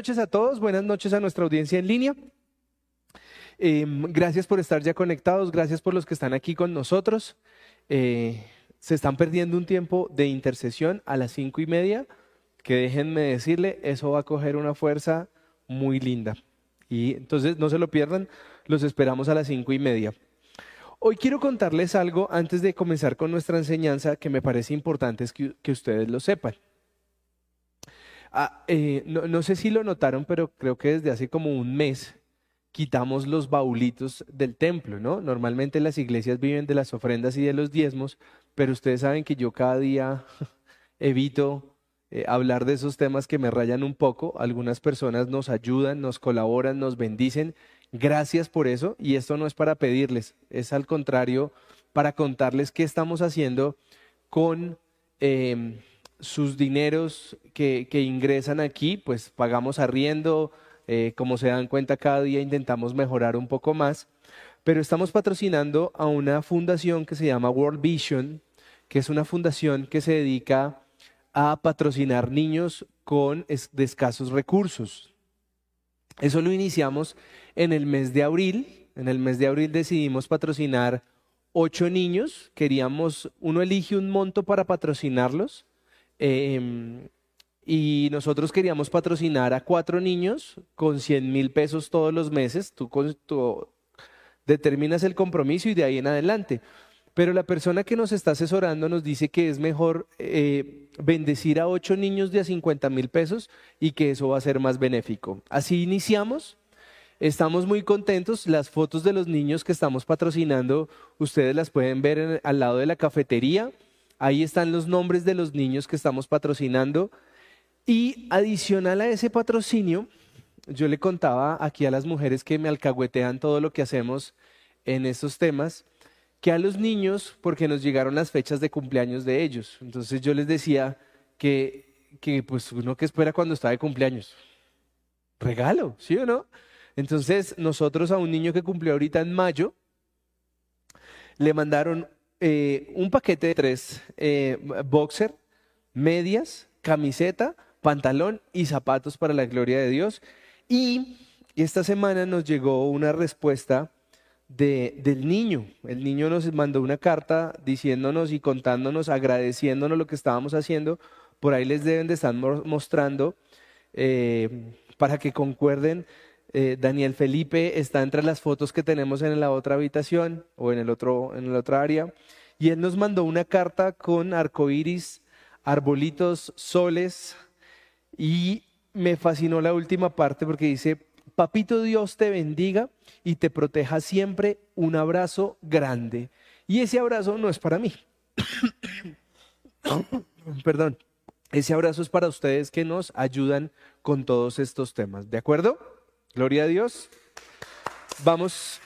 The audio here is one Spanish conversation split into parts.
noches a todos, buenas noches a nuestra audiencia en línea. Em, gracias por estar ya conectados, gracias por los que están aquí con nosotros. Eh, se están perdiendo un tiempo de intercesión a las cinco y media, que déjenme decirle, eso va a coger una fuerza muy linda. Y entonces no se lo pierdan, los esperamos a las cinco y media. Hoy quiero contarles algo antes de comenzar con nuestra enseñanza que me parece importante que, que ustedes lo sepan. Ah, eh, no, sé si lo notaron, pero creo que desde hace como un mes quitamos los baulitos del templo, ¿no? Normalmente las iglesias viven de las ofrendas y de los diezmos, pero ustedes saben que yo cada día evito eh, hablar de esos temas que me rayan un poco. Algunas personas nos ayudan, nos colaboran, nos bendicen. Gracias por eso. Y esto no es para pedirles, es al contrario para contarles qué estamos haciendo con em, sus dineros que, ingresan aquí. Pues pagamos arriendo, eh, como se dan cuenta, cada día intentamos mejorar un poco más, pero estamos patrocinando a una fundación que se llama World Vision, que es una fundación que se dedica a patrocinar niños con escasos recursos. Eso lo iniciamos en el mes de abril. En el mes de abril decidimos patrocinar ocho niños. Queríamos, uno elige un monto para patrocinarlos. Em, y nosotros queríamos patrocinar a cuatro niños con 100 mil pesos todos los meses. Tú, determinas el compromiso y de ahí en adelante. Pero la persona que nos está asesorando nos dice que es mejor eh, bendecir a ocho niños de a 50 mil pesos y que eso va a ser más benéfico. Así iniciamos. Estamos muy contentos. Las fotos de los niños que estamos patrocinando, ustedes las pueden ver al lado de la cafetería. Ahí están los nombres de los niños que estamos patrocinando. Y adicional a ese patrocinio, yo le contaba aquí a las mujeres que me alcahuetean todo lo que hacemos en estos temas, que a los niños, porque nos llegaron las fechas de cumpleaños de ellos. Entonces yo les decía que, que pues uno que espera cuando está de cumpleaños. Regalo, ¿sí o no? Entonces nosotros a un niño que cumplió ahorita en mayo, le mandaron eh, un paquete de tres eh, boxer, medias, camiseta, pantalón y zapatos para la gloria de Dios. Y esta semana nos llegó una respuesta de, del niño. El niño nos mandó una carta diciéndonos y contándonos, agradeciéndonos lo que estábamos haciendo. Por ahí les deben de estar mostrando eh, para que concuerden. Eh, Daniel Felipe está entre las fotos que tenemos en la otra habitación o en el otro en la otra área y él nos mandó una carta con arcoíris, arbolitos, soles, y me fascinó la última parte porque dice, Papito Dios te bendiga y te proteja siempre. Un abrazo grande. Y ese abrazo no es para mí. Perdón. Ese abrazo es para ustedes que nos ayudan con todos estos temas. ¿De acuerdo? Gloria a Dios. Vamos,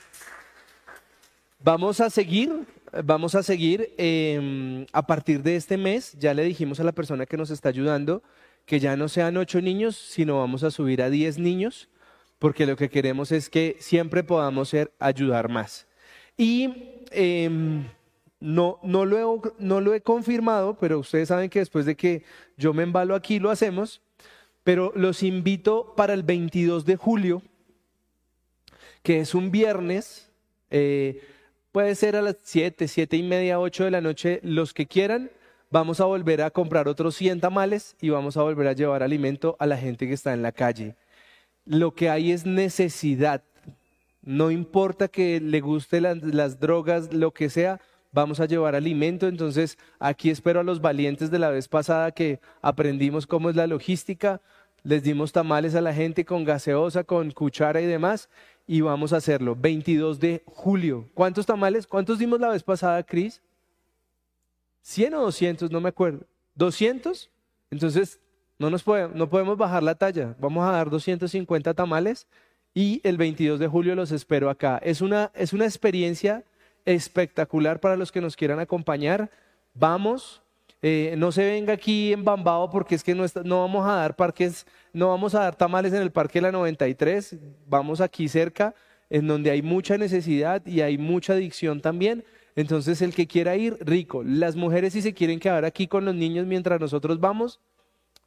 vamos a seguir, vamos a seguir em, a partir de este mes. Ya le dijimos a la persona que nos está ayudando que ya no sean ocho niños, sino vamos a subir a diez niños, porque lo que queremos es que siempre podamos ser, ayudar más. Y em, no, lo no lo he confirmado, pero ustedes saben que después de que yo me embalo aquí lo hacemos, pero los invito para el 22 de julio, que es un viernes, eh, puede ser a las siete, siete y media, ocho de la noche, los que quieran vamos a volver a comprar otros 100 tamales y vamos a volver a llevar alimento a la gente que está en la calle. Lo que hay es necesidad. No importa que le guste las, drogas, lo que sea, vamos a llevar alimento. Entonces, aquí espero a los valientes de la vez pasada que aprendimos cómo es la logística. Les dimos tamales a la gente con gaseosa, con cuchara y demás. Y vamos a hacerlo. 22 de julio. ¿Cuántos tamales? ¿Cuántos dimos la vez pasada, Cris? 100 o 200, no me acuerdo. 200, entonces no, nos podemos, no podemos bajar la talla. Vamos a dar 250 tamales y el 22 de julio los espero acá. Es una, es una experiencia espectacular para los que nos quieran acompañar. Vamos, eh, no se venga aquí en Bambao porque es que no, no, vamos a dar parques, no vamos a dar tamales en el Parque de la 93, vamos aquí cerca, en donde hay mucha necesidad y hay mucha adicción también. Entonces, el que quiera ir, rico. Las mujeres, si se quieren quedar aquí con los niños mientras nosotros vamos,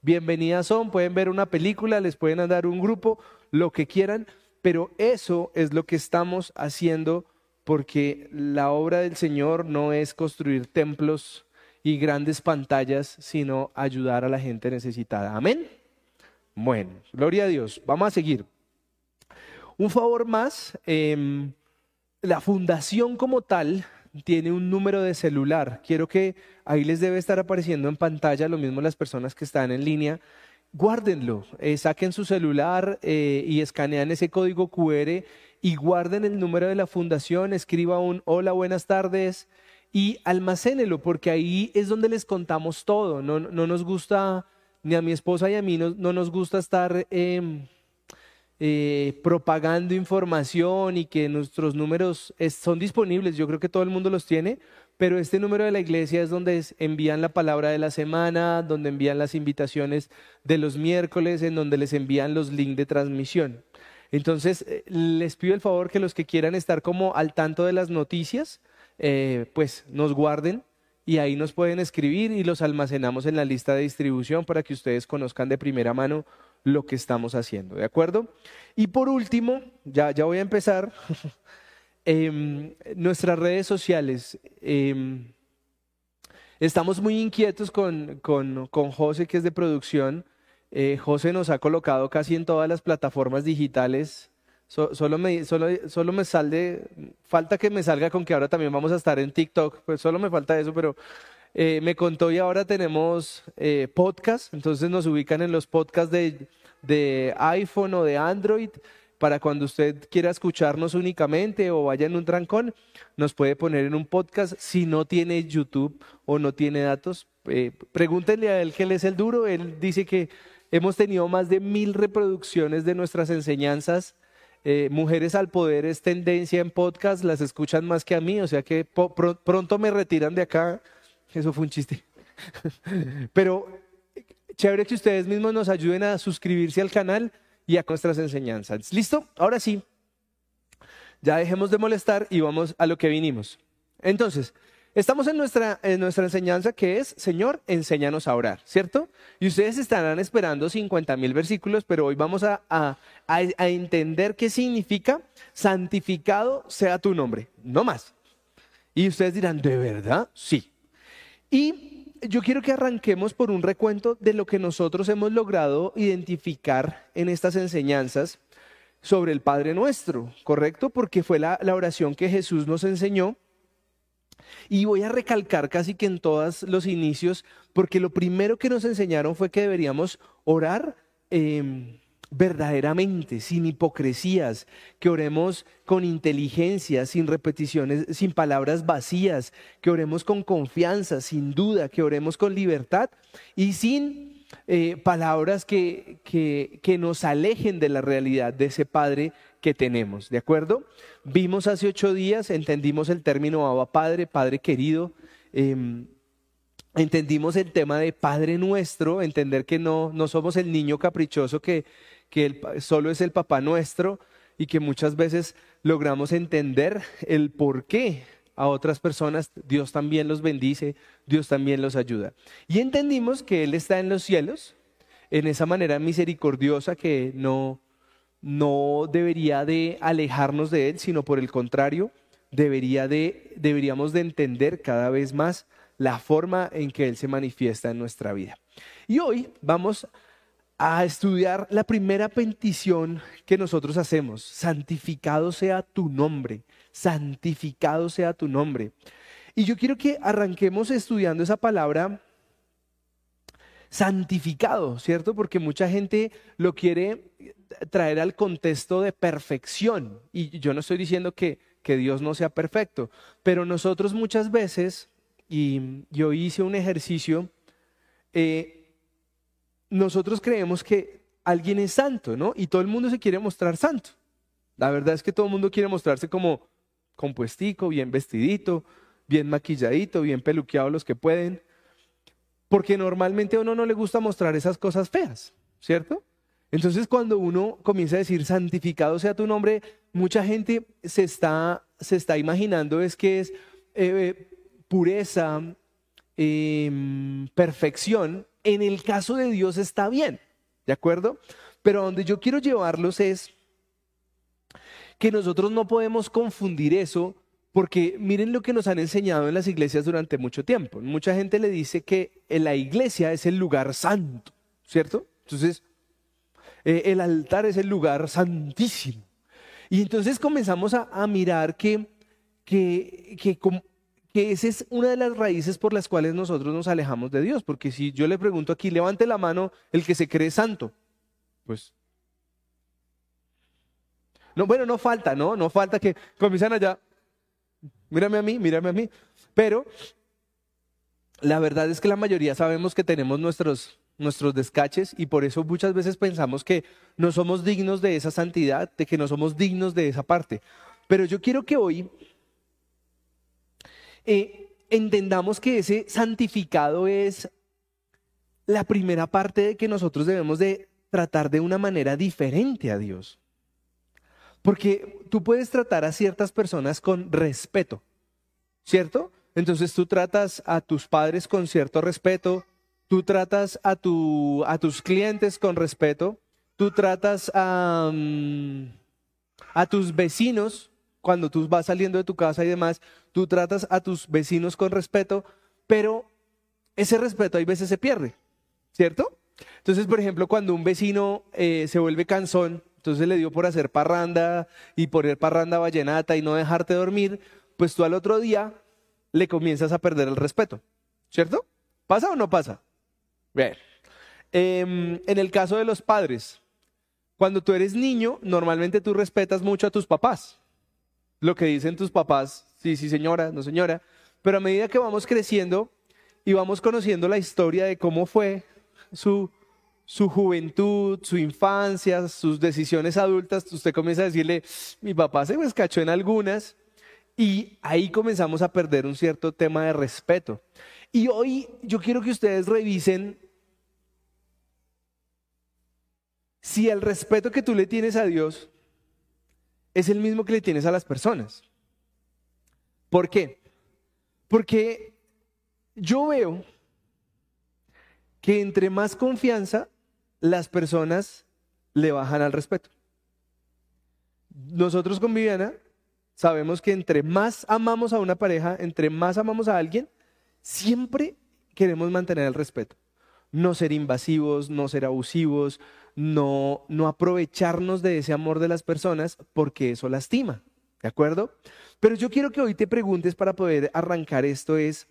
bienvenidas son, pueden ver una película, les pueden dar un grupo, lo que quieran, pero eso es lo que estamos haciendo porque la obra del Señor no es construir templos y grandes pantallas, sino ayudar a la gente necesitada. Amén. Bueno, gloria a Dios. Vamos a seguir. Un favor más, em, la fundación como tal tiene un número de celular. Quiero que ahí les debe estar apareciendo en pantalla, lo mismo las personas que están en línea. Guárdenlo, eh, saquen su celular eh, y escanean ese código QR y guarden el número de la fundación, escriba un hola, buenas tardes y almacénelo, porque ahí es donde les contamos todo. No, no nos gusta, ni a mi esposa y a mí no, no nos gusta estar em, eh, propagando información y que nuestros números son disponibles. Yo creo que todo el mundo los tiene, pero este número de la iglesia es donde envían la palabra de la semana, donde envían las invitaciones de los miércoles, en donde les envían los links de transmisión. Entonces, eh, les pido el favor que los que quieran estar como al tanto de las noticias, eh, pues nos guarden y ahí nos pueden escribir y los almacenamos en la lista de distribución para que ustedes conozcan de primera mano lo que estamos haciendo, ¿de acuerdo? Y por último, ya, ya voy a empezar, em, nuestras redes sociales. Em, estamos muy inquietos con, con, con, José, que es de producción. Eh, José nos ha colocado casi en todas las plataformas digitales solo, me, solo, solo me sale, falta que me salga con que ahora también vamos a estar en TikTok, pues solo me falta eso, pero eh, me contó y ahora tenemos eh, podcast, entonces nos ubican en los podcasts de, de iPhone o de Android para cuando usted quiera escucharnos únicamente o vaya en un trancón, nos puede poner en un podcast. Si no tiene YouTube o no tiene datos, eh, pregúntenle a él que es el duro. Él dice que hemos tenido más de mil reproducciones de nuestras enseñanzas eh, Mujeres al Poder es tendencia en podcast, las escuchan más que a mí, o sea que pronto me retiran de acá. Eso fue un chiste. Pero chévere que ustedes mismos nos ayuden a suscribirse al canal y a nuestras enseñanzas. ¿Listo? Ahora sí. Ya dejemos de molestar y vamos a lo que vinimos. Entonces, Estamos en nuestra, en nuestra enseñanza que es, Señor, enséñanos a orar, ¿cierto? Y ustedes estarán esperando 50 mil versículos, pero hoy vamos a, a, a, entender qué significa santificado sea tu nombre, no más. Y ustedes dirán, ¿de verdad? Sí. Y yo quiero que arranquemos por un recuento de lo que nosotros hemos logrado identificar en estas enseñanzas sobre el Padre Nuestro, ¿correcto? Porque fue la, la oración que Jesús nos enseñó y voy a recalcar casi que en todos los inicios, porque lo primero que nos enseñaron fue que deberíamos orar em, verdaderamente, sin hipocresías, que oremos con inteligencia, sin repeticiones, sin palabras vacías, que oremos con confianza, sin duda, que oremos con libertad y sin eh, palabras que, que, que nos alejen de la realidad de ese Padre que tenemos, ¿de acuerdo? Vimos hace ocho días, entendimos el término Abba Padre, Padre querido, em, entendimos el tema de Padre nuestro, entender que no, no somos el niño caprichoso que, que solo es el papá nuestro y que muchas veces logramos entender el por qué a otras personas Dios también los bendice, Dios también los ayuda. Y entendimos que Él está en los cielos, en esa manera misericordiosa que no, no debería de alejarnos de Él, sino por el contrario, debería de, deberíamos de entender cada vez más la forma en que Él se manifiesta en nuestra vida. Y hoy vamos a estudiar la primera petición que nosotros hacemos. Santificado sea tu nombre, santificado sea tu nombre. Y yo quiero que arranquemos estudiando esa palabra santificado, ¿cierto? Porque mucha gente lo quiere traer al contexto de perfección. Y yo no estoy diciendo que, que Dios no sea perfecto, pero nosotros muchas veces, y yo hice un ejercicio, eh, nosotros creemos que alguien es santo, ¿no? Y todo el mundo se quiere mostrar santo. La verdad es que todo el mundo quiere mostrarse como compuestico, bien vestidito, bien maquilladito, bien peluqueado los que pueden. Porque normalmente a uno no le gusta mostrar esas cosas feas, ¿cierto? Entonces cuando uno comienza a decir santificado sea tu nombre, mucha gente se está, se está imaginando es que es eh, pureza, em, perfección, en el caso de Dios está bien, ¿de acuerdo? Pero donde yo quiero llevarlos es que nosotros no podemos confundir eso porque miren lo que nos han enseñado en las iglesias durante mucho tiempo. Mucha gente le dice que la iglesia es el lugar santo, ¿cierto? Entonces, eh, el altar es el lugar santísimo. Y entonces comenzamos a, mirar que, que, que, esa es una de las raíces por las cuales nosotros nos alejamos de Dios. Porque si yo le pregunto aquí, levante la mano el que se cree santo, pues no, bueno, no falta, ¿no? No falta que comienzan allá. Mírame a mí, mírame a mí. Pero la verdad es que la mayoría sabemos que tenemos nuestros, nuestros descaches y por eso muchas veces pensamos que no somos dignos de esa santidad, de que no somos dignos de esa parte. Pero yo quiero que hoy eh, entendamos que ese santificado es la primera parte de que nosotros debemos de tratar de una manera diferente a Dios. Porque tú puedes tratar a ciertas personas con respeto, ¿cierto? Entonces tú tratas a tus padres con cierto respeto, tú tratas a, tu, a tus clientes con respeto, tú tratas a, mm, a tus vecinos cuando tú vas saliendo de tu casa y demás, tú tratas a tus vecinos con respeto, pero ese respeto hay veces se pierde, ¿cierto? Entonces, por ejemplo, cuando un vecino eh, se vuelve cansón entonces le dio por hacer parranda y poner parranda vallenata y no dejarte dormir, pues tú al otro día le comienzas a perder el respeto, ¿cierto? ¿Pasa o no pasa? Em, en el caso de los padres, cuando tú eres niño, normalmente tú respetas mucho a tus papás. Lo que dicen tus papás, sí, sí señora, no señora, pero a medida que vamos creciendo y vamos conociendo la historia de cómo fue su su juventud, su infancia, sus decisiones adultas, usted comienza a decirle, mi papá se me escachó en algunas, y ahí comenzamos a perder un cierto tema de respeto. Y hoy yo quiero que ustedes revisen si el respeto que tú le tienes a Dios es el mismo que le tienes a las personas. ¿Por qué? Porque yo veo que entre más confianza las personas le bajan al respeto. Nosotros con Viviana sabemos que entre más amamos a una pareja, entre más amamos a alguien, siempre queremos mantener el respeto. No ser invasivos, no ser abusivos, no, no aprovecharnos de ese amor de las personas porque eso lastima. ¿De acuerdo? Pero yo quiero que hoy te preguntes para poder arrancar esto es,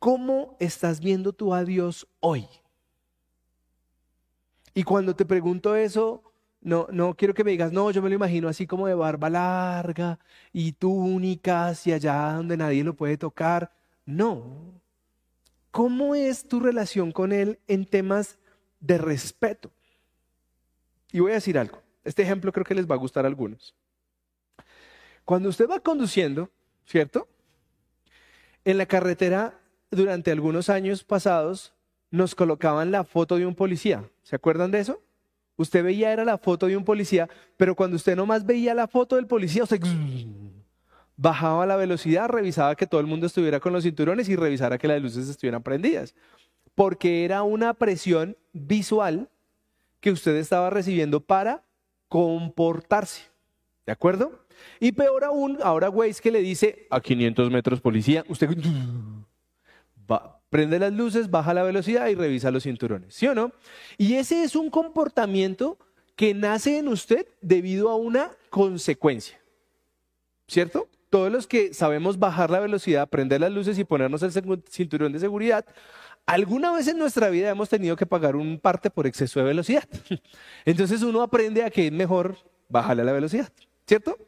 ¿cómo estás viendo tú a Dios hoy? Y cuando te pregunto eso, no, no quiero que me digas, no, yo me lo imagino así como de barba larga y túnica hacia allá donde nadie lo puede tocar. No. ¿Cómo es tu relación con Él en temas de respeto? Y voy a decir algo. Este ejemplo creo que les va a gustar a algunos. Cuando usted va conduciendo, ¿cierto? En la carretera, durante algunos años pasados, nos colocaban la foto de un policía. ¿Se acuerdan de eso? Usted veía era la foto de un policía, pero cuando usted nomás veía la foto del policía, usted bajaba la velocidad, revisaba que todo el mundo estuviera con los cinturones y revisara que las luces estuvieran prendidas. Porque era una presión visual que usted estaba recibiendo para comportarse. ¿De acuerdo? Y peor aún, ahora Waze que le dice a 500 metros policía, usted va, Prende las luces, baja la velocidad y revisa los cinturones, ¿sí o no? Y ese es un comportamiento que nace en usted debido a una consecuencia, ¿cierto? Todos los que sabemos bajar la velocidad, prender las luces y ponernos el cinturón de seguridad, alguna vez en nuestra vida hemos tenido que pagar un parte por exceso de velocidad. Entonces uno aprende a que es mejor bajarle la velocidad, ¿cierto?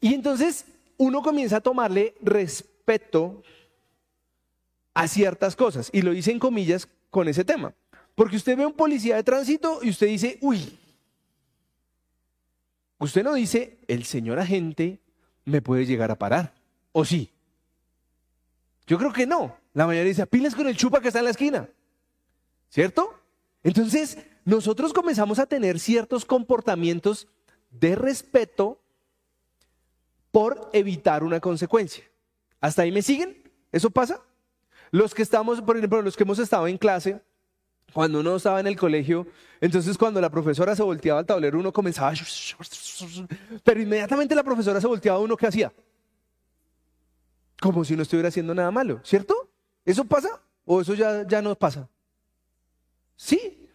Y entonces uno comienza a tomarle respeto a ciertas cosas. Y lo hice en comillas con ese tema. Porque usted ve a un policía de tránsito y usted dice, uy, usted no dice, el señor agente me puede llegar a parar. ¿O sí? Yo creo que no. La mayoría dice, pilas con el chupa que está en la esquina. ¿Cierto? Entonces, nosotros comenzamos a tener ciertos comportamientos de respeto por evitar una consecuencia. ¿Hasta ahí me siguen? ¿Eso pasa? Los que estamos, por ejemplo, los que hemos estado en clase, cuando uno estaba en el colegio, entonces cuando la profesora se volteaba al tablero, uno comenzaba, pero inmediatamente la profesora se volteaba, uno qué hacía? Como si no estuviera haciendo nada malo, ¿cierto? ¿Eso pasa? ¿O eso ya, ya no pasa? Sí.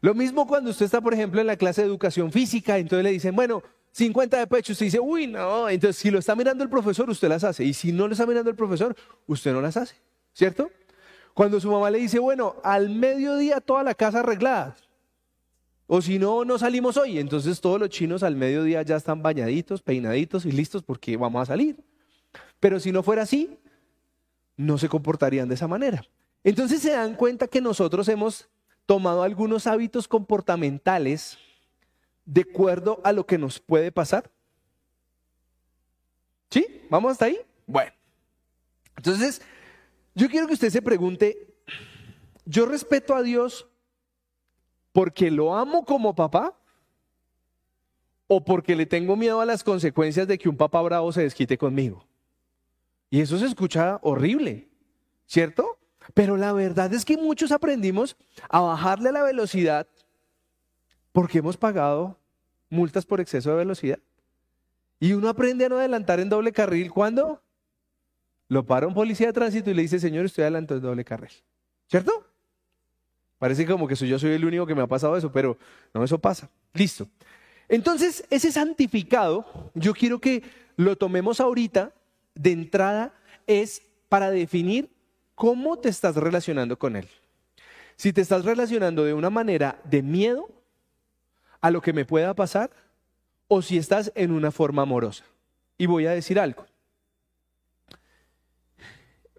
Lo mismo cuando usted está, por ejemplo, en la clase de educación física, entonces le dicen, bueno, 50 de pecho, usted dice, uy, no, entonces si lo está mirando el profesor, usted las hace, y si no lo está mirando el profesor, usted no las hace, ¿cierto? Cuando su mamá le dice, bueno, al mediodía toda la casa arreglada, o si no, no salimos hoy, entonces todos los chinos al mediodía ya están bañaditos, peinaditos y listos porque vamos a salir. Pero si no fuera así, no se comportarían de esa manera. Entonces se dan cuenta que nosotros hemos tomado algunos hábitos comportamentales de acuerdo a lo que nos puede pasar? ¿Sí? ¿Vamos hasta ahí? Bueno. Entonces, yo quiero que usted se pregunte, ¿yo respeto a Dios porque lo amo como papá? ¿O porque le tengo miedo a las consecuencias de que un papá bravo se desquite conmigo? Y eso se escucha horrible, ¿cierto? Pero la verdad es que muchos aprendimos a bajarle la velocidad porque hemos pagado multas por exceso de velocidad. Y uno aprende a no adelantar en doble carril cuando lo para un policía de tránsito y le dice, señor, estoy adelantando en doble carril. ¿Cierto? Parece como que yo soy el único que me ha pasado eso, pero no, eso pasa. Listo. Entonces, ese santificado, yo quiero que lo tomemos ahorita de entrada, es para definir cómo te estás relacionando con él. Si te estás relacionando de una manera de miedo, a lo que me pueda pasar o si estás en una forma amorosa. Y voy a decir algo.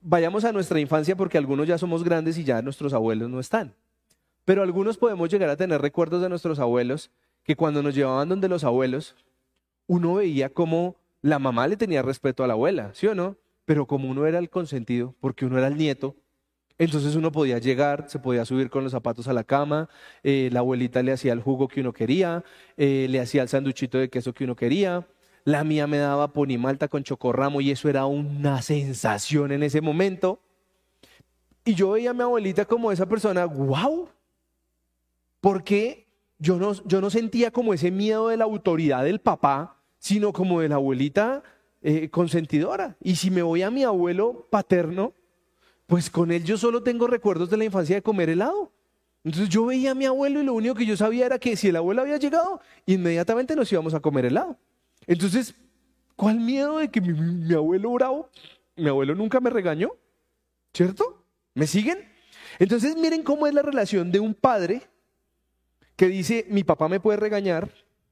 Vayamos a nuestra infancia porque algunos ya somos grandes y ya nuestros abuelos no están. Pero algunos podemos llegar a tener recuerdos de nuestros abuelos que cuando nos llevaban donde los abuelos, uno veía como la mamá le tenía respeto a la abuela, ¿sí o no? Pero como uno era el consentido, porque uno era el nieto, entonces uno podía llegar, se podía subir con los zapatos a la cama, eh, la abuelita le hacía el jugo que uno quería, eh, le hacía el sanduchito de queso que uno quería, la mía me daba ponimalta con chocorramo y eso era una sensación en ese momento. Y yo veía a mi abuelita como esa persona, wow, porque yo no, yo no sentía como ese miedo de la autoridad del papá, sino como de la abuelita eh, consentidora. Y si me voy a mi abuelo paterno, pues con él yo solo tengo recuerdos de la infancia de comer helado. Entonces yo veía a mi abuelo y lo único que yo sabía era que si el abuelo había llegado, inmediatamente nos íbamos a comer helado. Entonces, ¿cuál miedo de que mi, abuelo bravo, mi abuelo nunca me regañó? ¿Cierto? ¿Me siguen? Entonces miren cómo es la relación de un padre que dice, mi papá me puede regañar,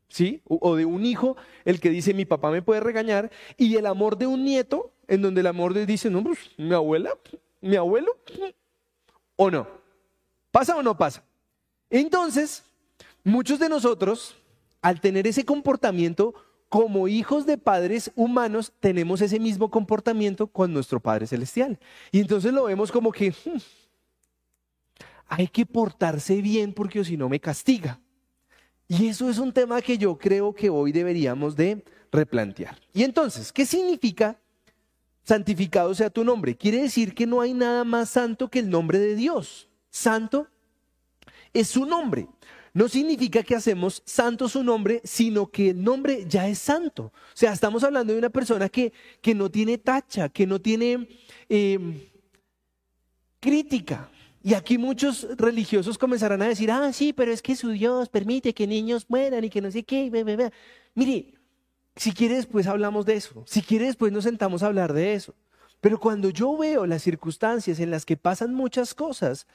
¿sí? O de un hijo, el que dice, mi papá me puede regañar, y el amor de un nieto, en donde el amor dice, no, pues mi abuela, mi abuelo? ¿O no? ¿Pasa o no pasa? Entonces, muchos de nosotros, al tener ese comportamiento, como hijos de padres humanos, tenemos ese mismo comportamiento con nuestro Padre Celestial. Y entonces lo vemos como que hmm, hay que portarse bien porque si no me castiga. Y eso es un tema que yo creo que hoy deberíamos de replantear. Y entonces, ¿qué significa santificado sea tu nombre. Quiere decir que no hay nada más santo que el nombre de Dios. Santo es su nombre. No significa que hacemos santo su nombre, sino que el nombre ya es santo. O sea, estamos hablando de una persona que, que no tiene tacha, que no tiene em, crítica. Y aquí muchos religiosos comenzarán a decir, ah, sí, pero es que su Dios permite que niños mueran y que no sé qué. Mire, si quieres, pues hablamos de eso. Si quieres, pues nos sentamos a hablar de eso. Pero cuando yo veo las circunstancias en las que pasan muchas cosas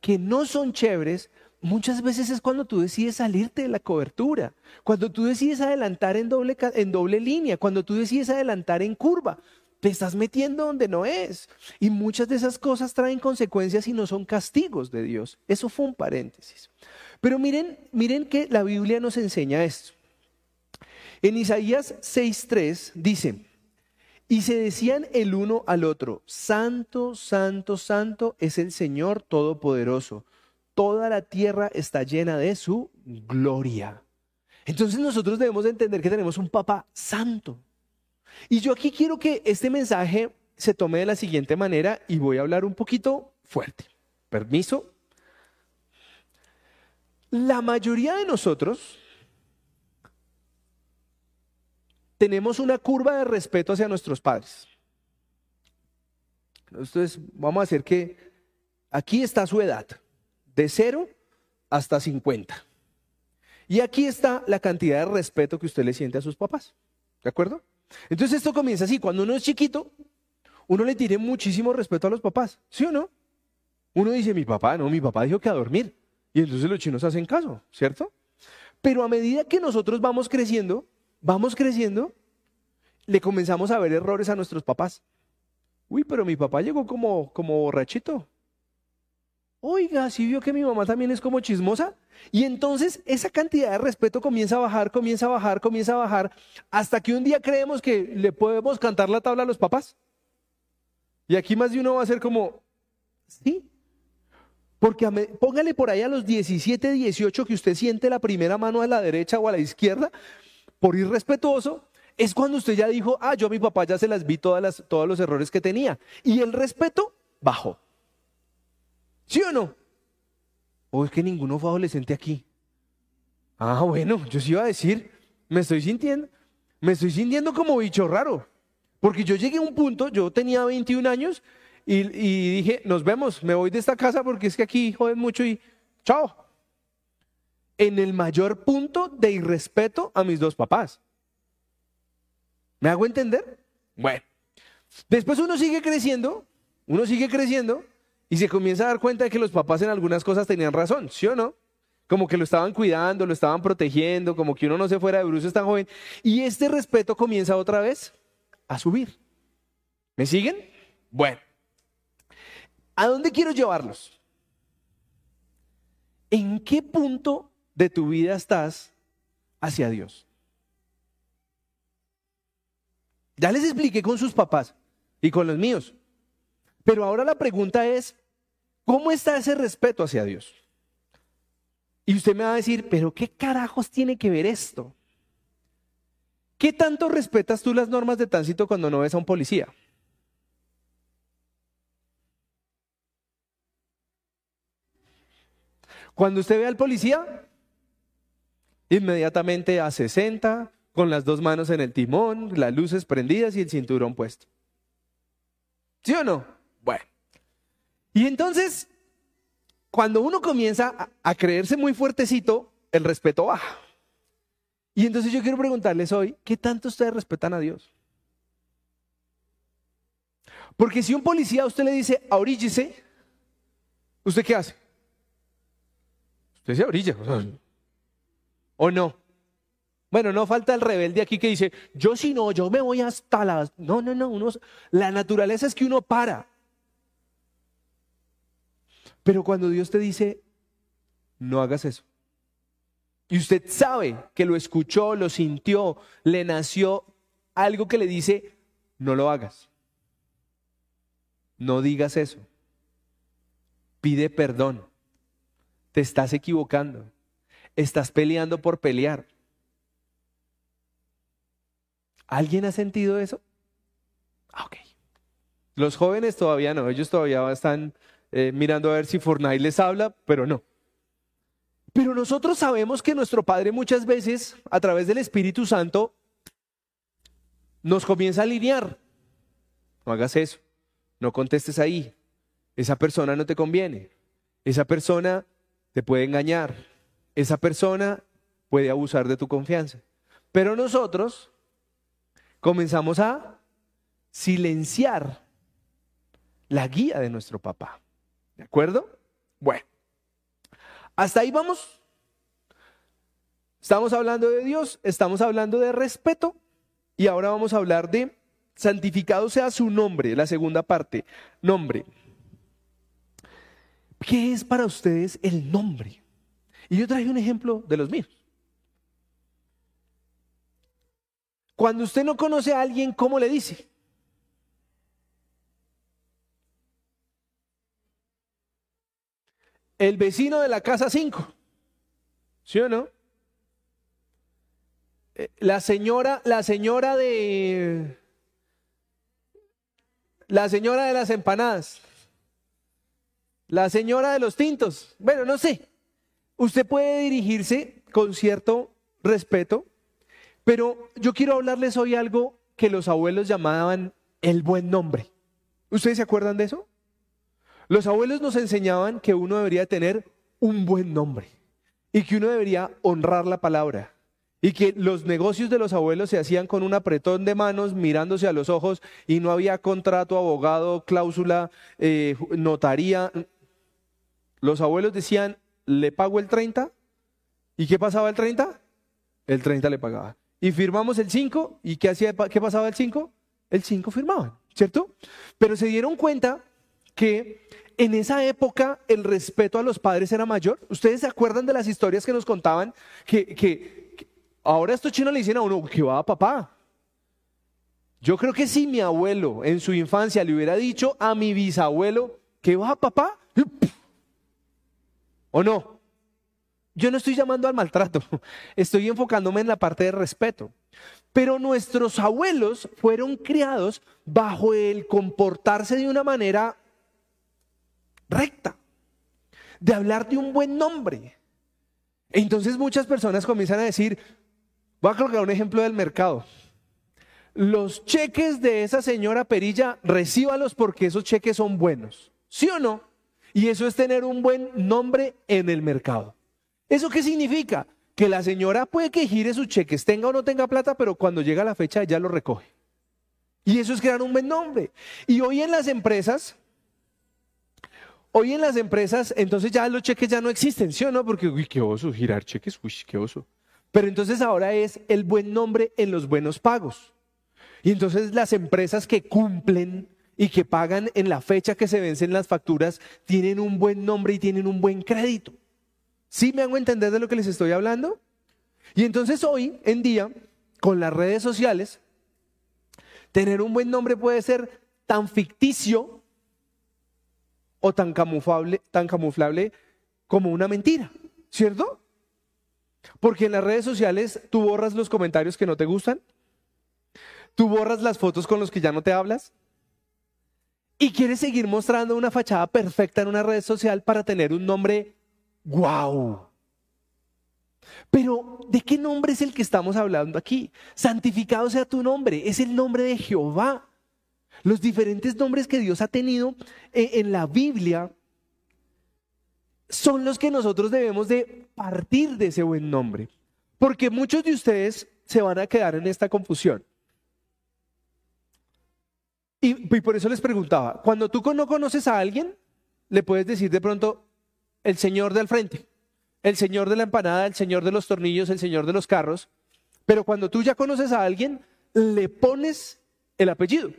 que no son chéveres, muchas veces es cuando tú decides salirte de la cobertura, cuando tú decides adelantar en doble, en doble línea, cuando tú decides adelantar en curva. Te estás metiendo donde no es. Y muchas de esas cosas traen consecuencias y no son castigos de Dios. Eso fue un paréntesis. Pero miren, miren que la Biblia nos enseña esto. En Isaías 6.3 dice, y se decían el uno al otro, Santo, Santo, Santo es el Señor Todopoderoso. Toda la tierra está llena de su gloria. Entonces nosotros debemos de entender que tenemos un Papa Santo. Y yo aquí quiero que este mensaje se tome de la siguiente manera y voy a hablar un poquito fuerte. Permiso. La mayoría de nosotros tenemos una curva de respeto hacia nuestros padres. Entonces, vamos a hacer que aquí está su edad, de 0 hasta 50. Y aquí está la cantidad de respeto que usted le siente a sus papás. ¿De acuerdo? Entonces esto comienza así, cuando uno es chiquito, uno le tiene muchísimo respeto a los papás, ¿sí o no? Uno dice, mi papá, no, mi papá dijo que a dormir. Y entonces los chinos hacen caso, ¿cierto? Pero a medida que nosotros vamos creciendo, vamos creciendo, le comenzamos a ver errores a nuestros papás. Uy, pero mi papá llegó como, como borrachito. Oiga, si vio que mi mamá también es como chismosa. Y entonces esa cantidad de respeto comienza a bajar, comienza a bajar, comienza a bajar, hasta que un día creemos que le podemos cantar la tabla a los papás. Y aquí más de uno va a ser como, sí. Porque póngale por ahí a los 17, 18 que usted siente la primera mano a la derecha o a la izquierda, por irrespetuoso, es cuando usted ya dijo, ah, yo a mi papá ya se las vi todas las, todos los errores que tenía. Y el respeto bajó. ¿Sí o no? O es que ninguno fue adolescente aquí. Ah, bueno, yo sí iba a decir, me estoy sintiendo, me estoy sintiendo como bicho raro. Porque yo llegué a un punto, yo tenía 21 años y, dije, nos vemos, me voy de esta casa porque es que aquí joden mucho y chao. En el mayor punto de irrespeto a mis dos papás. ¿Me hago entender? Bueno, después uno sigue creciendo, uno sigue creciendo y se comienza a dar cuenta de que los papás en algunas cosas tenían razón, ¿sí o no? Como que lo estaban cuidando, lo estaban protegiendo, como que uno no se fuera de bruces tan joven. Y este respeto comienza otra vez a subir. ¿Me siguen? Bueno, ¿a dónde quiero llevarlos? ¿En qué punto de tu vida estás hacia Dios? Ya les expliqué con sus papás y con los míos. Pero ahora la pregunta es, ¿cómo está ese respeto hacia Dios? Y usted me va a decir, pero ¿qué carajos tiene que ver esto? ¿Qué tanto respetas tú las normas de tránsito cuando no ves a un policía? Cuando usted ve al policía, inmediatamente a 60, con las dos manos en el timón, las luces prendidas y el cinturón puesto. ¿Sí o no? Y entonces, cuando uno comienza a, creerse muy fuertecito, el respeto baja. Y entonces yo quiero preguntarles hoy, ¿qué tanto ustedes respetan a Dios? Porque si un policía a usted le dice, ahoríllese, ¿usted qué hace? Usted se orilla. ¿O no? Bueno, no falta el rebelde aquí que dice, yo si no, yo me voy hasta las... No, no, no, la naturaleza es que uno para. Pero cuando Dios te dice, no hagas eso. Y usted sabe que lo escuchó, lo sintió, le nació algo que le dice, no lo hagas. No digas eso. Pide perdón. Te estás equivocando. Estás peleando por pelear. ¿Alguien ha sentido eso? Ah, ok. Los jóvenes todavía no, ellos todavía están eh, mirando a ver si Fortnite les habla, pero no. Pero nosotros sabemos que nuestro Padre muchas veces, a través del Espíritu Santo, nos comienza a alinear. No hagas eso, no contestes ahí. Esa persona no te conviene. Esa persona te puede engañar. Esa persona puede abusar de tu confianza. Pero nosotros comenzamos a silenciar la guía de nuestro papá. ¿De acuerdo? Bueno, hasta ahí vamos. Estamos hablando de Dios, estamos hablando de respeto y ahora vamos a hablar de santificado sea su nombre, la segunda parte, nombre. ¿Qué es para ustedes el nombre? Y yo traje un ejemplo de los míos. Cuando usted no conoce a alguien, ¿cómo le dice? El vecino de la casa 5. ¿Sí o no? Eh, la señora, la señora de la señora de las empanadas. La señora de los tintos. Bueno, no sé. usted puede dirigirse con cierto respeto, pero yo quiero hablarles hoy algo que los abuelos llamaban el buen nombre. ¿Ustedes se acuerdan de eso? Los abuelos nos enseñaban que uno debería tener un buen nombre y que uno debería honrar la palabra y que los negocios de los abuelos se hacían con un apretón de manos, mirándose a los ojos y no había contrato, abogado, cláusula, eh, notaría. Los abuelos decían, le pago el 30 y ¿qué pasaba el 30? El 30 le pagaba. Y firmamos el 5 y ¿qué, hacía, qué pasaba el 5? El 5 firmaban, ¿cierto? Pero se dieron cuenta que en esa época el respeto a los padres era mayor. ¿Ustedes se acuerdan de las historias que nos contaban? Que, ahora estos chinos le dicen a uno, ¿qué va papá? Yo creo que si mi abuelo en su infancia le hubiera dicho a mi bisabuelo, ¿qué va papá? ¿O no? Yo no estoy llamando al maltrato, estoy enfocándome en la parte de respeto. Pero nuestros abuelos fueron criados bajo el comportarse de una manera recta, de hablar de un buen nombre. Entonces muchas personas comienzan a decir, voy a colocar un ejemplo del mercado. Los cheques de esa señora Perilla, recíbalos porque esos cheques son buenos. ¿Sí o no? Y eso es tener un buen nombre en el mercado. ¿Eso qué significa? Que la señora puede que gire sus cheques, tenga o no tenga plata, pero cuando llega la fecha ya lo recoge. Y eso es crear un buen nombre. Y hoy en las empresas, Hoy en las empresas, entonces ya los cheques ya no existen, ¿sí o no? Porque, uy, qué oso, girar cheques, uy, qué oso. Pero entonces ahora es el buen nombre en los buenos pagos. Y entonces las empresas que cumplen y que pagan en la fecha que se vencen las facturas tienen un buen nombre y tienen un buen crédito. ¿Sí me hago entender de lo que les estoy hablando? Y entonces hoy en día, con las redes sociales, tener un buen nombre puede ser tan ficticio o tan camuflable, tan camuflable como una mentira, ¿cierto? Porque en las redes sociales tú borras los comentarios que no te gustan, tú borras las fotos con los que ya no te hablas y quieres seguir mostrando una fachada perfecta en una red social para tener un nombre wow. Pero ¿de qué nombre es el que estamos hablando aquí? Santificado sea tu nombre, es el nombre de Jehová. Los diferentes nombres que Dios ha tenido eh, en la Biblia son los que nosotros debemos de partir de ese buen nombre. Porque muchos de ustedes se van a quedar en esta confusión. Y, por eso les preguntaba, cuando tú no conoces a alguien, le puedes decir de pronto el señor del frente, el señor de la empanada, el señor de los tornillos, el señor de los carros, pero cuando tú ya conoces a alguien, le pones el apellido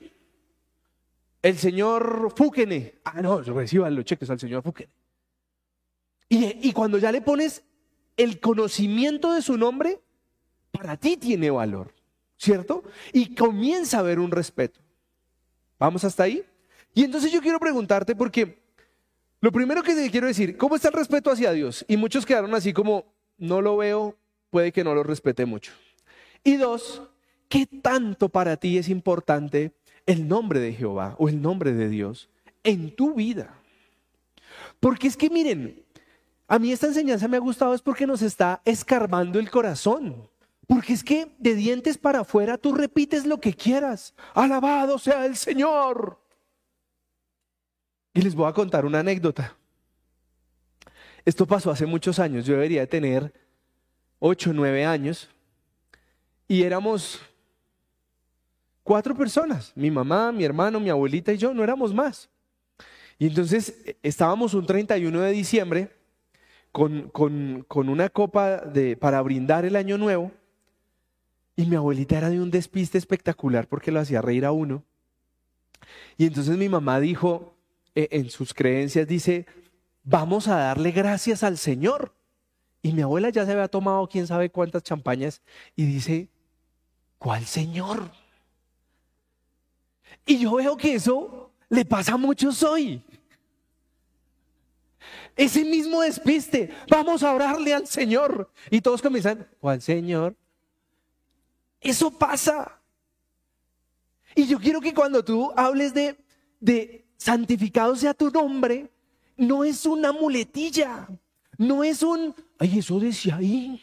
el señor Fúquene. Ah, no, reciban los cheques al señor Fúquene. Y, y cuando ya le pones el conocimiento de su nombre, para ti tiene valor, ¿cierto? Y comienza a haber un respeto. ¿Vamos hasta ahí? Y entonces yo quiero preguntarte porque lo primero que te quiero decir, ¿cómo está el respeto hacia Dios? Y muchos quedaron así como, no lo veo, puede que no lo respete mucho. Y dos, ¿qué tanto para ti es importante el nombre de Jehová o el nombre de Dios en tu vida. Porque es que miren, a mí esta enseñanza me ha gustado es porque nos está escarbando el corazón. Porque es que de dientes para afuera tú repites lo que quieras. Alabado sea el Señor. Y les voy a contar una anécdota. Esto pasó hace muchos años. Yo debería tener 8 o 9 años. Y éramos Cuatro personas, mi mamá, mi hermano, mi abuelita y yo, no éramos más. Y entonces eh, estábamos un 31 de diciembre con, con, una copa de, para brindar el año nuevo y mi abuelita era de un despiste espectacular porque lo hacía reír a uno. Y entonces mi mamá dijo, eh, en sus creencias, dice, vamos a darle gracias al Señor. Y mi abuela ya se había tomado quién sabe cuántas champañas y dice, ¿cuál Señor? Y yo veo que eso le pasa a muchos hoy. Ese mismo despiste, vamos a orarle al Señor. Y todos comienzan, ¿cuál Señor? Eso pasa. Y yo quiero que cuando tú hables de, de santificado sea tu nombre, no es una muletilla, No es un, ay, eso decía ahí.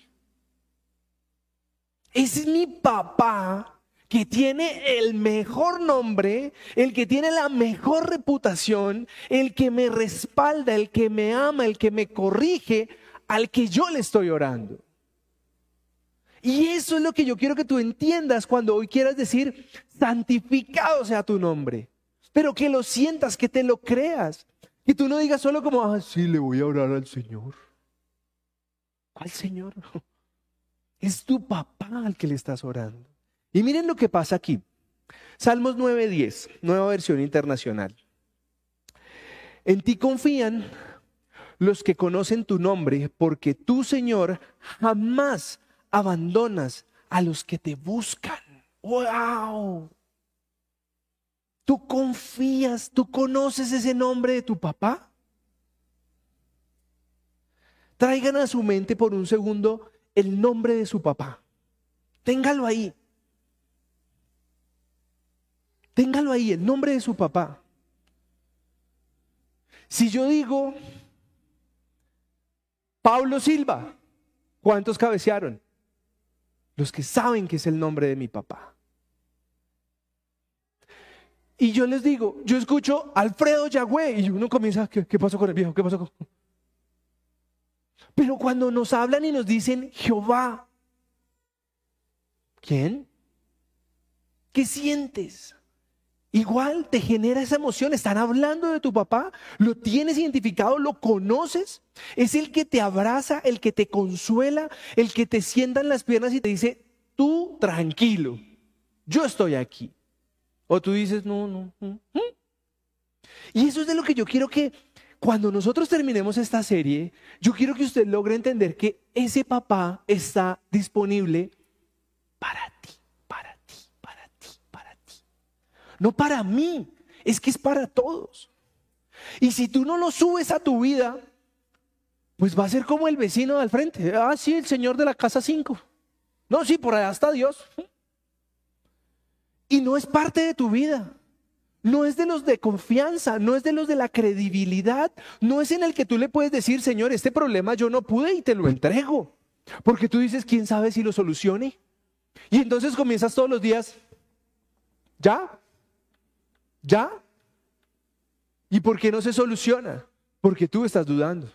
Es mi papá que tiene el mejor nombre, el que tiene la mejor reputación, el que me respalda, el que me ama, el que me corrige, al que yo le estoy orando. Y eso es lo que yo quiero que tú entiendas cuando hoy quieras decir, santificado sea tu nombre. Pero que lo sientas, que te lo creas. Que tú no digas solo como, ah, sí, le voy a orar al Señor. ¿Cuál Señor? Es tu papá al que le estás orando. Y miren lo que pasa aquí. Salmos 9:10, nueva versión internacional. En ti confían los que conocen tu nombre, porque tú, Señor, jamás abandonas a los que te buscan. ¡Wow! ¿Tú confías, tú conoces ese nombre de tu papá? Traigan a su mente por un segundo el nombre de su papá. Téngalo ahí. Téngalo ahí, el nombre de su papá. Si yo digo Pablo Silva, ¿cuántos cabecearon? Los que saben que es el nombre de mi papá. Y yo les digo, yo escucho Alfredo Yagüe y uno comienza, ¿qué, ¿qué, pasó con el viejo? ¿Qué pasó con... Pero cuando nos hablan y nos dicen Jehová, ¿quién? ¿Qué sientes? Igual te genera esa emoción. Están hablando de tu papá, lo tienes identificado, lo conoces. Es el que te abraza, el que te consuela, el que te sienta en las piernas y te dice, tú tranquilo, yo estoy aquí. O tú dices, no, no. no. Y eso es de lo que yo quiero que cuando nosotros terminemos esta serie, yo quiero que usted logre entender que ese papá está disponible para ti. No para mí, es que es para todos. Y si tú no lo subes a tu vida, pues va a ser como el vecino al frente. Ah, sí, el señor de la casa 5. No, sí, por allá está Dios. Y no es parte de tu vida. No es de los de confianza, no es de los de la credibilidad, no es en el que tú le puedes decir, Señor, este problema yo no pude y te lo entrego. Porque tú dices, ¿quién sabe si lo solucione? Y entonces comienzas todos los días, ¿ya? ¿Ya? ¿Y por qué no se soluciona? Porque tú estás dudando.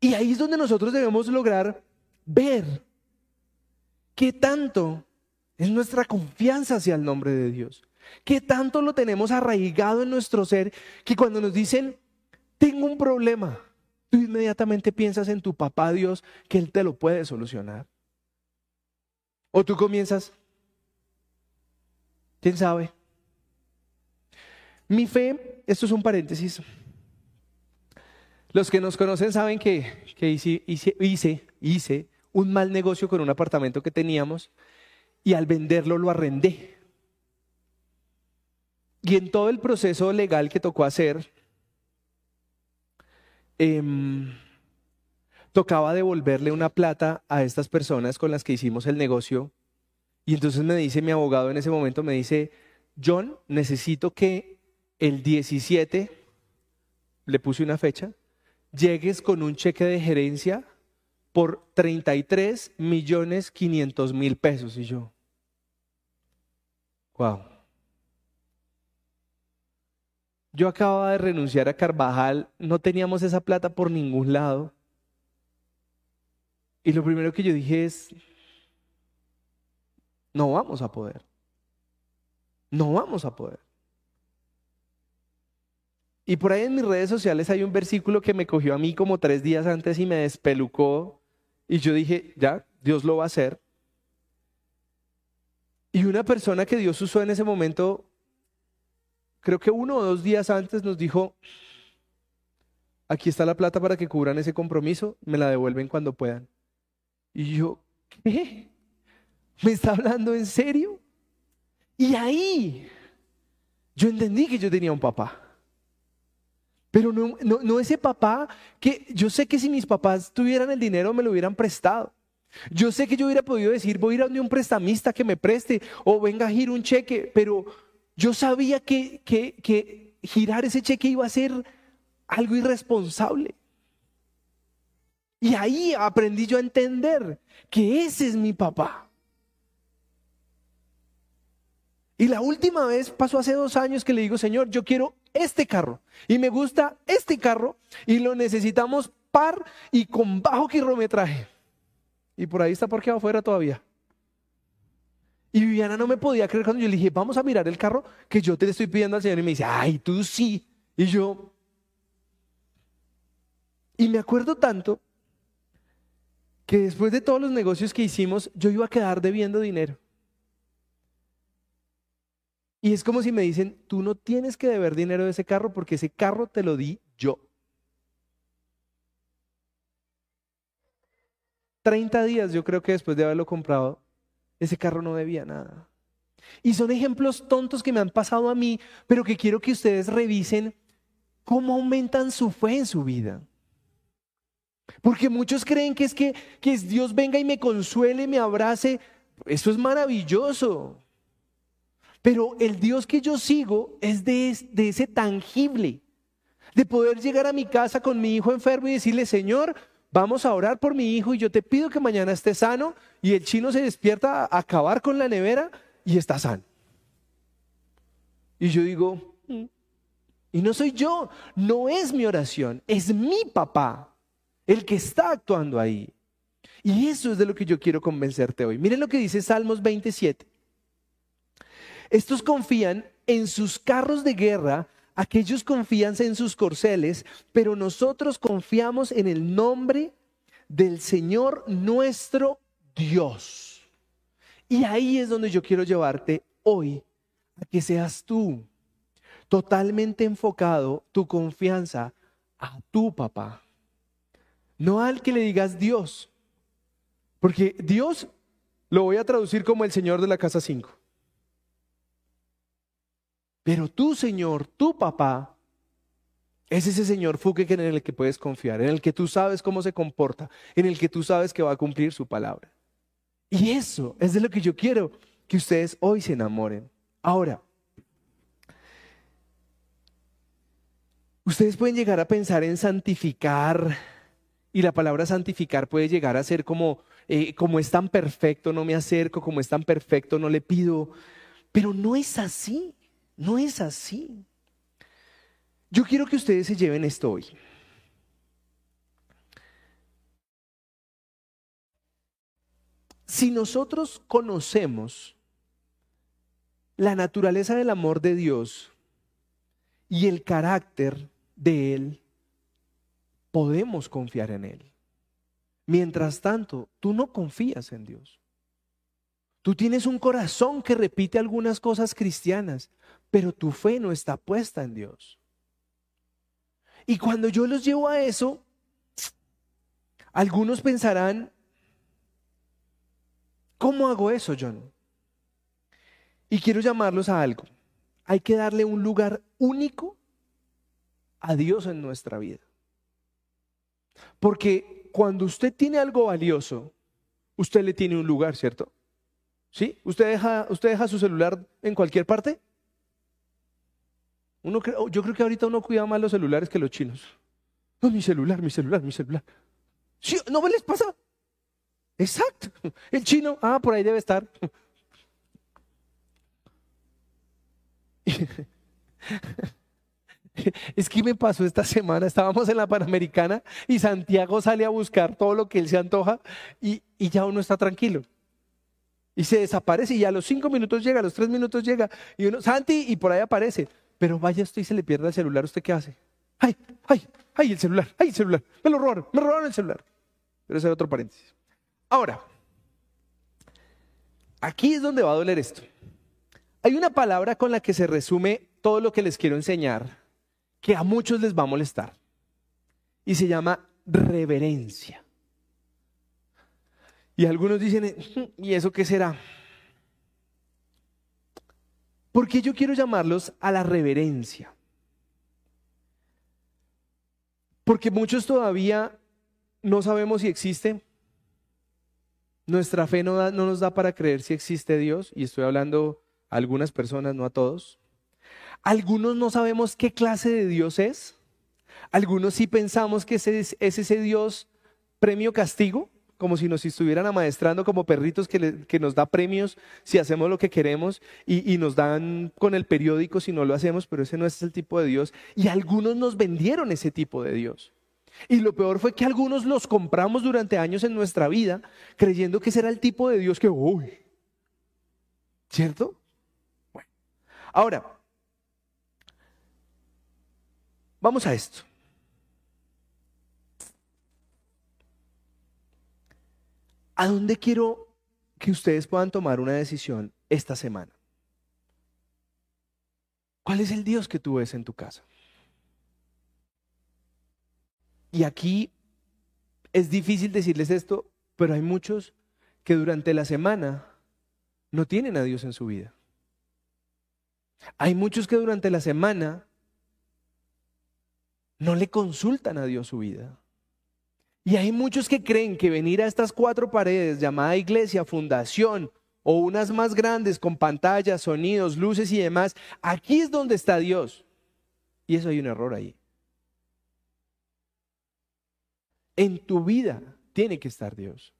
Y ahí es donde nosotros debemos lograr ver qué tanto es nuestra confianza hacia el nombre de Dios. Qué tanto lo tenemos arraigado en nuestro ser que cuando nos dicen, tengo un problema, tú inmediatamente piensas en tu papá Dios que Él te lo puede solucionar. O tú comienzas, ¿Quién sabe? Mi fe, esto es un paréntesis. Los que nos conocen saben que, hice, hice, hice un mal negocio con un apartamento que teníamos y al venderlo lo arrendé. Y en todo el proceso legal que tocó hacer, em, tocaba devolverle una plata a estas personas con las que hicimos el negocio y entonces me dice mi abogado en ese momento, me dice, John, necesito que el 17, le puse una fecha, llegues con un cheque de gerencia por 33 millones 500 mil pesos. Y yo, wow. Yo acababa de renunciar a Carvajal, no teníamos esa plata por ningún lado. Y lo primero que yo dije es, no vamos a poder. No vamos a poder. Y por ahí en mis redes sociales hay un versículo que me cogió a mí como tres días antes y me despelucó. Y yo dije, ya, Dios lo va a hacer. Y una persona que Dios usó en ese momento, creo que uno o dos días antes nos dijo, aquí está la plata para que cubran ese compromiso, me la devuelven cuando puedan. Y yo, ¿qué? ¿Me está hablando en serio? Y ahí yo entendí que yo tenía un papá. Pero no, no, ese papá que yo sé que si mis papás tuvieran el dinero me lo hubieran prestado. Yo sé que yo hubiera podido decir, voy a ir a un prestamista que me preste o venga a girar un cheque, pero yo sabía que, que, que girar ese cheque iba a ser algo irresponsable. Y ahí aprendí yo a entender que ese es mi papá. Y la última vez pasó hace dos años que le digo, Señor, yo quiero este carro y me gusta este carro y lo necesitamos par y con bajo kilometraje. Y por ahí está parqueado afuera todavía. Y Viviana no me podía creer cuando yo le dije, vamos a mirar el carro que yo te le estoy pidiendo al Señor. Y me dice, ay, tú sí. Y yo. Y me acuerdo tanto que después de todos los negocios que hicimos, yo iba a quedar debiendo dinero. Y es como si me dicen, tú no tienes que deber dinero de ese carro porque ese carro te lo di yo. 30 días yo creo que después de haberlo comprado, ese carro no debía nada. Y son ejemplos tontos que me han pasado a mí, pero que quiero que ustedes revisen cómo aumentan su fe en su vida. Porque muchos creen que es que, que Dios venga y me consuele, me abrace. Eso es maravilloso. Pero el Dios que yo sigo es de, ese tangible, de poder llegar a mi casa con mi hijo enfermo y decirle, Señor, vamos a orar por mi hijo y yo te pido que mañana esté sano y el chino se despierta a acabar con la nevera y está sano. Y yo digo, mm". y no soy yo, no es mi oración, es mi papá el que está actuando ahí. Y eso es de lo que yo quiero convencerte hoy. Miren lo que dice Salmos 27. Estos confían en sus carros de guerra, aquellos confían en sus corceles, pero nosotros confiamos en el nombre del Señor nuestro Dios. Y ahí es donde yo quiero llevarte hoy, a que seas tú totalmente enfocado tu confianza a tu papá, no al que le digas Dios, porque Dios lo voy a traducir como el Señor de la casa 5. Pero tú, Señor, tu papá, es ese Señor Fuque en el que puedes confiar, en el que tú sabes cómo se comporta, en el que tú sabes que va a cumplir su palabra. Y eso es de lo que yo quiero que ustedes hoy se enamoren. Ahora, ustedes pueden llegar a pensar en santificar, y la palabra santificar puede llegar a ser como, eh, como es tan perfecto, no me acerco, como es tan perfecto, no le pido, pero no es así. No es así. Yo quiero que ustedes se lleven esto hoy. Si nosotros conocemos la naturaleza del amor de Dios y el carácter de Él, podemos confiar en Él. Mientras tanto, tú no confías en Dios. Tú tienes un corazón que repite algunas cosas cristianas, pero tu fe no está puesta en Dios. Y cuando yo los llevo a eso, algunos pensarán, ¿cómo hago eso, John? Y quiero llamarlos a algo. Hay que darle un lugar único a Dios en nuestra vida. Porque cuando usted tiene algo valioso, usted le tiene un lugar, ¿cierto? ¿Sí? ¿Usted deja, usted deja su celular en cualquier parte? Uno yo creo que ahorita uno cuida más los celulares que los chinos. No, mi celular, mi celular, mi celular. ¿No me les pasa? Exacto. El chino, ah, por ahí debe estar. Es que me pasó esta semana, estábamos en la Panamericana y Santiago sale a buscar todo lo que él se antoja y, y ya uno está tranquilo. Y se desaparece y a los cinco minutos llega, a los tres minutos llega y uno, Santi, y por ahí aparece. Pero vaya usted y se le pierde el celular, ¿usted qué hace? ¡Ay, ay, ay, el celular! ¡Ay, el celular! Me lo robaron, me robaron el celular. Pero ese es otro paréntesis. Ahora, aquí es donde va a doler esto. Hay una palabra con la que se resume todo lo que les quiero enseñar, que a muchos les va a molestar. Y se llama reverencia. Y algunos dicen, ¿y eso qué será? Porque yo quiero llamarlos a la reverencia. Porque muchos todavía no sabemos si existe. Nuestra fe no, no, nos da para creer si existe Dios, y estoy hablando a algunas personas, no a todos. Algunos no sabemos qué clase de Dios es. Algunos sí pensamos que es, ese Dios premio castigo, como si nos estuvieran amaestrando como perritos que, nos da premios si hacemos lo que queremos y, y, nos dan con el periódico si no lo hacemos, pero ese no es el tipo de Dios. Y algunos nos vendieron ese tipo de Dios. Y lo peor fue que algunos los compramos durante años en nuestra vida creyendo que ese era el tipo de Dios que, uy, ¿cierto? Bueno, ahora, vamos a esto. ¿A dónde quiero que ustedes puedan tomar una decisión esta semana? ¿Cuál es el Dios que tú ves en tu casa? Y aquí es difícil decirles esto, pero hay muchos que durante la semana no tienen a Dios en su vida. Hay muchos que durante la semana no le consultan a Dios su vida. Y hay muchos que creen que venir a estas cuatro paredes llamada iglesia, fundación o unas más grandes con pantallas, sonidos, luces y demás, aquí es donde está Dios. Y eso hay un error ahí. En tu vida tiene que estar Dios.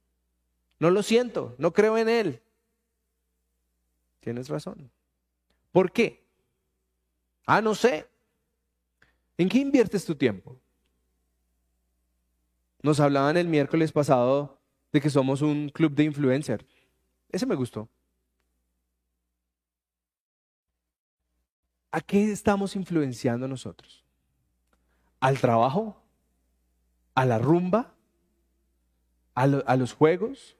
No lo siento, no creo en Él. Tienes razón. ¿Por qué? Ah, no sé. ¿En qué inviertes tu tiempo? Nos hablaban el miércoles pasado de que somos un club de influencer. Ese me gustó. ¿A qué estamos influenciando nosotros? ¿Al trabajo? ¿A la rumba? ¿A, a los juegos?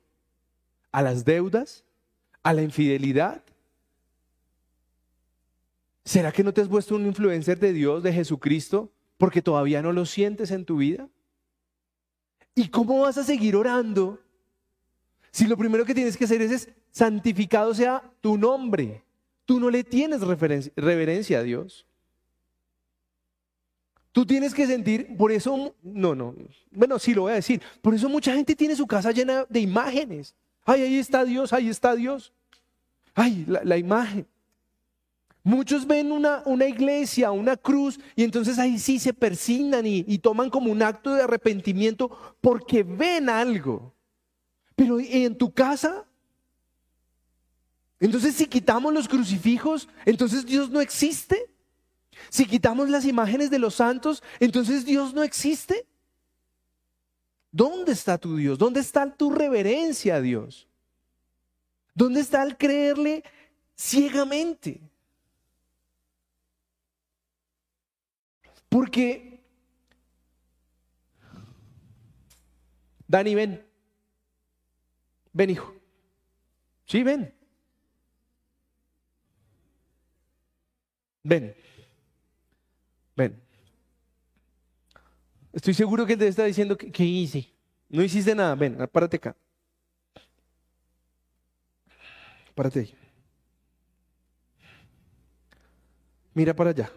¿A las deudas? ¿A la infidelidad? ¿Será que no te has vuelto un influencer de Dios, de Jesucristo, porque todavía no lo sientes en tu vida? ¿Y cómo vas a seguir orando si lo primero que tienes que hacer es, santificado sea tu nombre? Tú no le tienes reverencia a Dios. Tú tienes que sentir, por eso, no, no, bueno, sí lo voy a decir, por eso mucha gente tiene su casa llena de imágenes. Ay, ahí está Dios, ahí está Dios. Ay, la imagen. Muchos ven una, una, iglesia, una cruz, y entonces ahí sí se persignan y, y toman como un acto de arrepentimiento porque ven algo. Pero en tu casa, entonces si quitamos los crucifijos, entonces Dios no existe. Si quitamos las imágenes de los santos, entonces Dios no existe. ¿Dónde está tu Dios? ¿Dónde está tu reverencia a Dios? ¿Dónde está el creerle ciegamente? Porque, Dani, ven. Ven, hijo. Sí, ven. Ven. Ven. Estoy seguro que te está diciendo que, que hice. No hiciste nada. Ven, párate acá. Párate ahí. Mira para allá.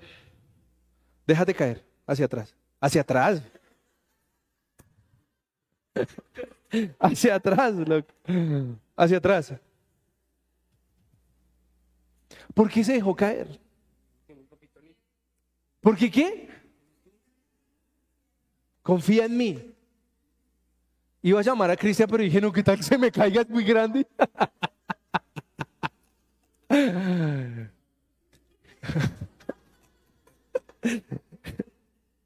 Déjate caer hacia atrás. Hacia atrás. hacia atrás, Hacia atrás. ¿Por qué se dejó caer? ¿Por qué qué? Confía en mí. Iba a llamar a Cristian, pero dije, no, ¿qué tal se me caiga? Es muy grande.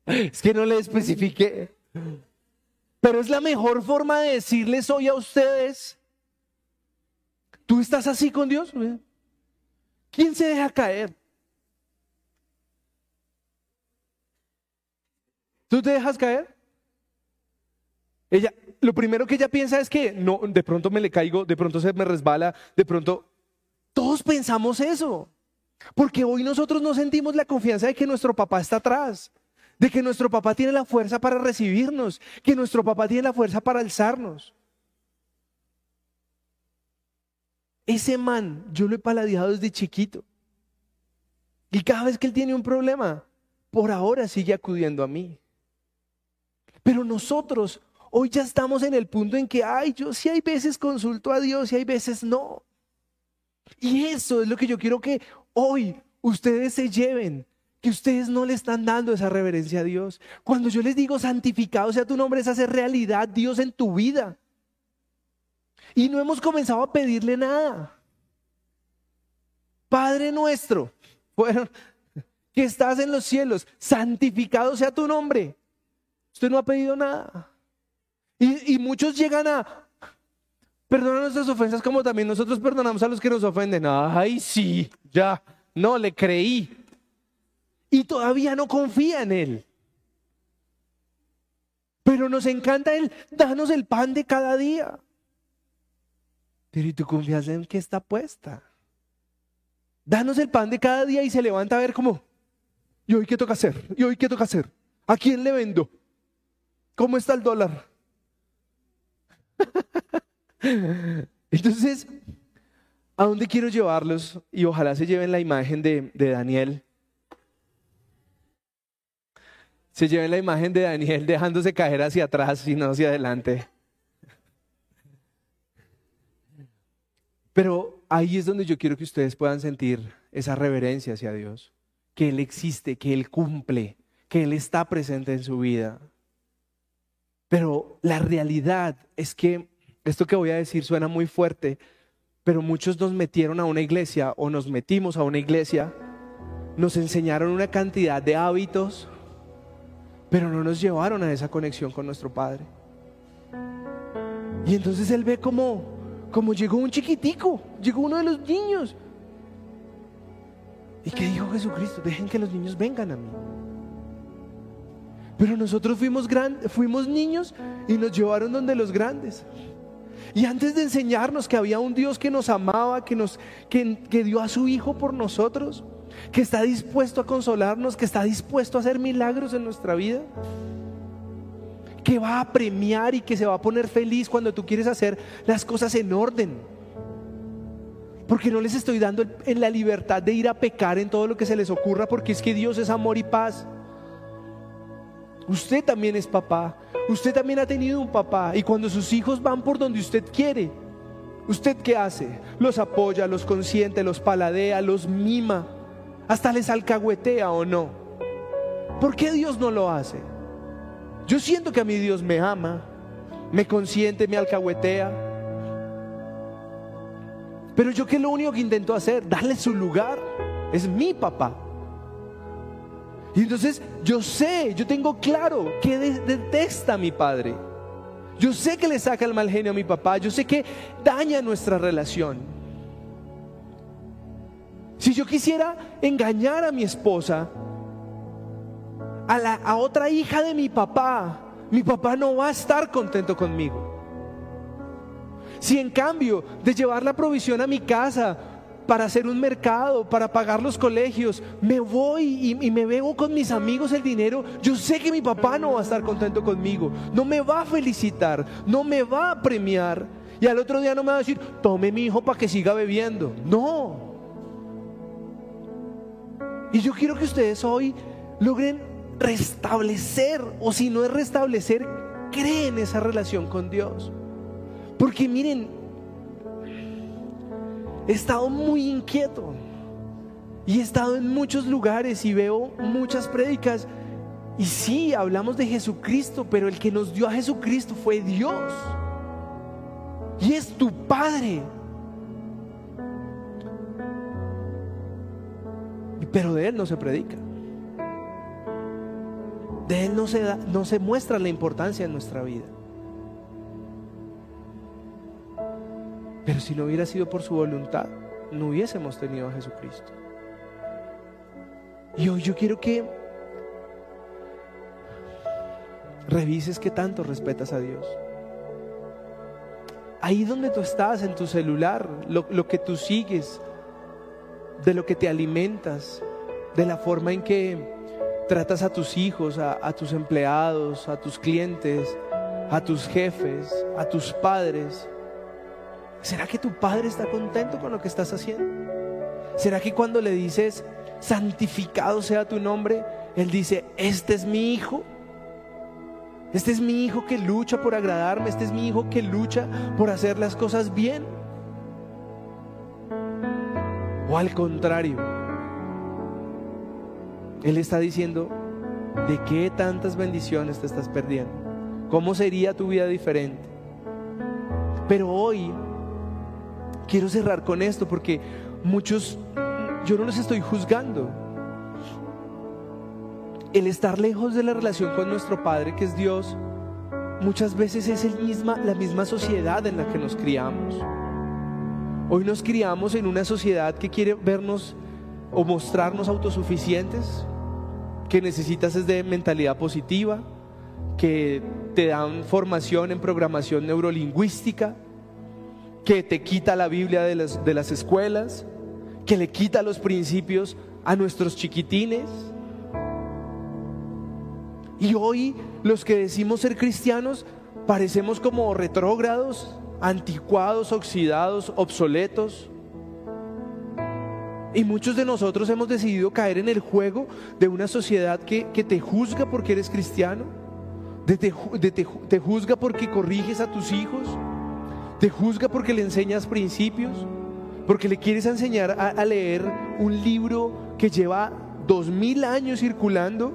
Es que no le especifique. Pero es la mejor forma de decirles hoy a ustedes, ¿tú estás así con Dios? ¿Quién se deja caer? ¿Tú te dejas caer? Ella, lo primero que ella piensa es que no, de pronto me le caigo, de pronto se me resbala, de pronto. Todos pensamos eso. Porque hoy nosotros no sentimos la confianza de que nuestro papá está atrás, de que nuestro papá tiene la fuerza para recibirnos, que nuestro papá tiene la fuerza para alzarnos. Ese man, yo lo he paladeado desde chiquito. Y cada vez que él tiene un problema, por ahora sigue acudiendo a mí. Pero nosotros hoy ya estamos en el punto en que, ay, yo sí hay veces consulto a Dios y hay veces no. Y eso es lo que yo quiero que hoy ustedes se lleven, que ustedes no le están dando esa reverencia a Dios. Cuando yo les digo santificado sea tu nombre, es hacer realidad Dios en tu vida. Y no hemos comenzado a pedirle nada. Padre nuestro, que estás en los cielos, santificado sea tu nombre. Usted no ha pedido nada. Y, muchos llegan a, Perdona nuestras ofensas como también nosotros perdonamos a los que nos ofenden. Ay, sí, ya, no le creí. Y todavía no confía en Él. Pero nos encanta Él, danos el pan de cada día. Pero ¿y tu confianza en qué está puesta? Danos el pan de cada día y se levanta a ver cómo. ¿Y hoy qué toca hacer? ¿Y hoy qué toca hacer? ¿A quién le vendo? ¿Cómo está el dólar? Entonces, ¿a dónde quiero llevarlos? Y ojalá se lleven la imagen de, Daniel. Se lleven la imagen de Daniel dejándose caer hacia atrás y no hacia adelante. Pero ahí es donde yo quiero que ustedes puedan sentir esa reverencia hacia Dios, que Él existe, que Él cumple, que Él está presente en su vida. Pero la realidad es que esto que voy a decir suena muy fuerte, pero muchos nos metieron a una iglesia o nos metimos a una iglesia, nos enseñaron una cantidad de hábitos, pero no nos llevaron a esa conexión con nuestro Padre. Y entonces él ve como, como llegó un chiquitico, llegó uno de los niños. ¿Y qué dijo Jesucristo? Dejen que los niños vengan a mí. Pero nosotros fuimos, grandes, fuimos niños y nos llevaron donde los grandes. Y antes de enseñarnos que había un Dios que nos amaba, que, nos, que, dio a su Hijo por nosotros, que está dispuesto a consolarnos, que está dispuesto a hacer milagros en nuestra vida, que va a premiar y que se va a poner feliz cuando tú quieres hacer las cosas en orden. Porque no les estoy dando en la libertad de ir a pecar en todo lo que se les ocurra, porque es que Dios es amor y paz. Usted también es papá. Usted también ha tenido un papá. Y cuando sus hijos van por donde usted quiere, ¿usted qué hace? Los apoya, los consiente, los paladea, los mima. Hasta les alcahuetea o no. ¿Por qué Dios no lo hace? Yo siento que a mi Dios me ama, me consiente, me alcahuetea. Pero yo que lo único que intento hacer, darle su lugar. Es mi papá. Y entonces yo sé, yo tengo claro que detesta a mi padre. Yo sé que le saca el mal genio a mi papá. Yo sé que daña nuestra relación. Si yo quisiera engañar a mi esposa, a, la, a otra hija de mi papá, mi papá no va a estar contento conmigo. Si en cambio de llevar la provisión a mi casa, para hacer un mercado, para pagar los colegios, me voy y, me veo con mis amigos el dinero, yo sé que mi papá no va a estar contento conmigo, no me va a felicitar, no me va a premiar. Y al otro día no me va a decir, tome mi hijo para que siga bebiendo. No. Y yo quiero que ustedes hoy logren restablecer, o si no es restablecer, creen esa relación con Dios. Porque miren, he estado muy inquieto y he estado en muchos lugares y veo muchas prédicas. Y sí, hablamos de Jesucristo, pero el que nos dio a Jesucristo fue Dios. Y es tu Padre. Pero de Él no se predica. De Él no se, da, no se muestra la importancia en nuestra vida. Pero si no hubiera sido por su voluntad, no hubiésemos tenido a Jesucristo. Y hoy yo quiero que revises qué tanto respetas a Dios. Ahí donde tú estás, en tu celular, lo, que tú sigues, de lo que te alimentas, de la forma en que tratas a tus hijos, a tus empleados, a tus clientes, a tus jefes, a tus padres. ¿Será que tu padre está contento con lo que estás haciendo? ¿Será que cuando le dices, santificado sea tu nombre, Él dice, este es mi hijo? Este es mi hijo que lucha por agradarme, este es mi hijo que lucha por hacer las cosas bien. O al contrario, Él está diciendo, ¿de qué tantas bendiciones te estás perdiendo? ¿Cómo sería tu vida diferente? Pero hoy quiero cerrar con esto porque muchos, yo no los estoy juzgando. El estar lejos de la relación con nuestro Padre, que es Dios, muchas veces es el misma, la misma sociedad en la que nos criamos. Hoy nos criamos en una sociedad que quiere vernos o mostrarnos autosuficientes, que necesitas es de mentalidad positiva, que te dan formación en programación neurolingüística, que te quita la Biblia de las, de las escuelas, que le quita los principios a nuestros chiquitines. Y hoy los que decimos ser cristianos parecemos como retrógrados, anticuados, oxidados, obsoletos. Y muchos de nosotros hemos decidido caer en el juego de una sociedad que, te juzga porque eres cristiano, de te, juzga porque corriges a tus hijos, te juzga porque le enseñas principios, porque le quieres enseñar a leer un libro que lleva dos mil años circulando.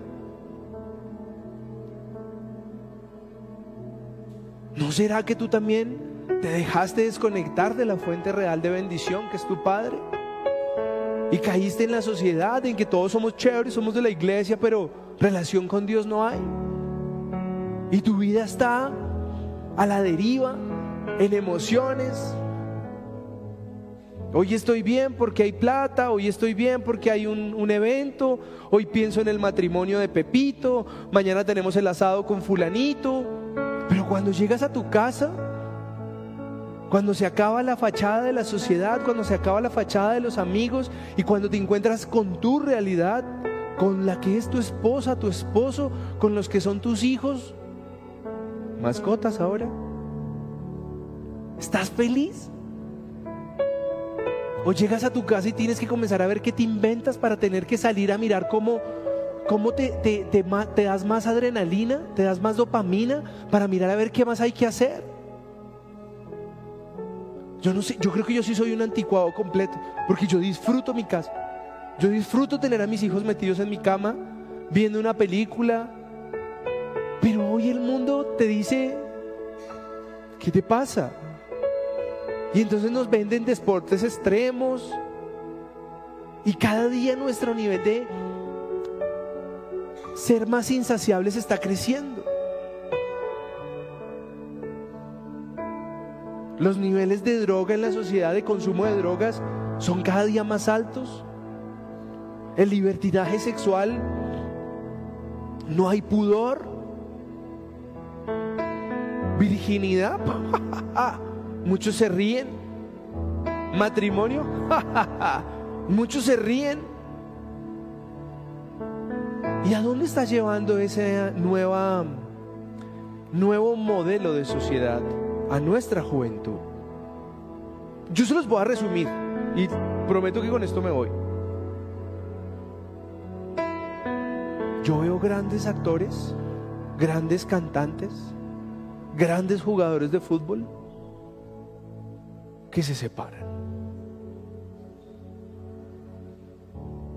¿No será que tú también te dejaste desconectar de la fuente real de bendición que es tu Padre? Y caíste en la sociedad en que todos somos chéveres, somos de la iglesia, pero relación con Dios no hay. Y tu vida está a la deriva, en emociones. Hoy estoy bien porque hay plata, hoy estoy bien porque hay un, un, evento, hoy pienso en el matrimonio de Pepito, mañana tenemos el asado con fulanito, pero cuando llegas a tu casa, cuando se acaba la fachada de la sociedad, cuando se acaba la fachada de los amigos y cuando te encuentras con tu realidad, con la que es tu esposa, tu esposo, con los que son tus hijos, mascotas ahora. ¿Estás feliz? O llegas a tu casa y tienes que comenzar a ver qué te inventas para tener que salir a mirar cómo, cómo te, te, te das más adrenalina, te das más dopamina para mirar a ver qué más hay que hacer. Yo no sé, yo creo que yo sí soy un anticuado completo, porque yo disfruto mi casa. Yo disfruto tener a mis hijos metidos en mi cama, viendo una película. Pero hoy el mundo te dice, ¿qué te pasa? Y entonces nos venden deportes extremos. Y cada día nuestro nivel de ser más insaciables está creciendo. Los niveles de droga en la sociedad, de consumo de drogas, son cada día más altos. El libertinaje sexual, no hay pudor. Virginidad, muchos se ríen. Matrimonio, muchos se ríen. ¿Y a dónde está llevando ese nueva, nuevo modelo de sociedad? A nuestra juventud. Yo se los voy a resumir y prometo que con esto me voy. Yo veo grandes actores, grandes cantantes, grandes jugadores de fútbol que se separan.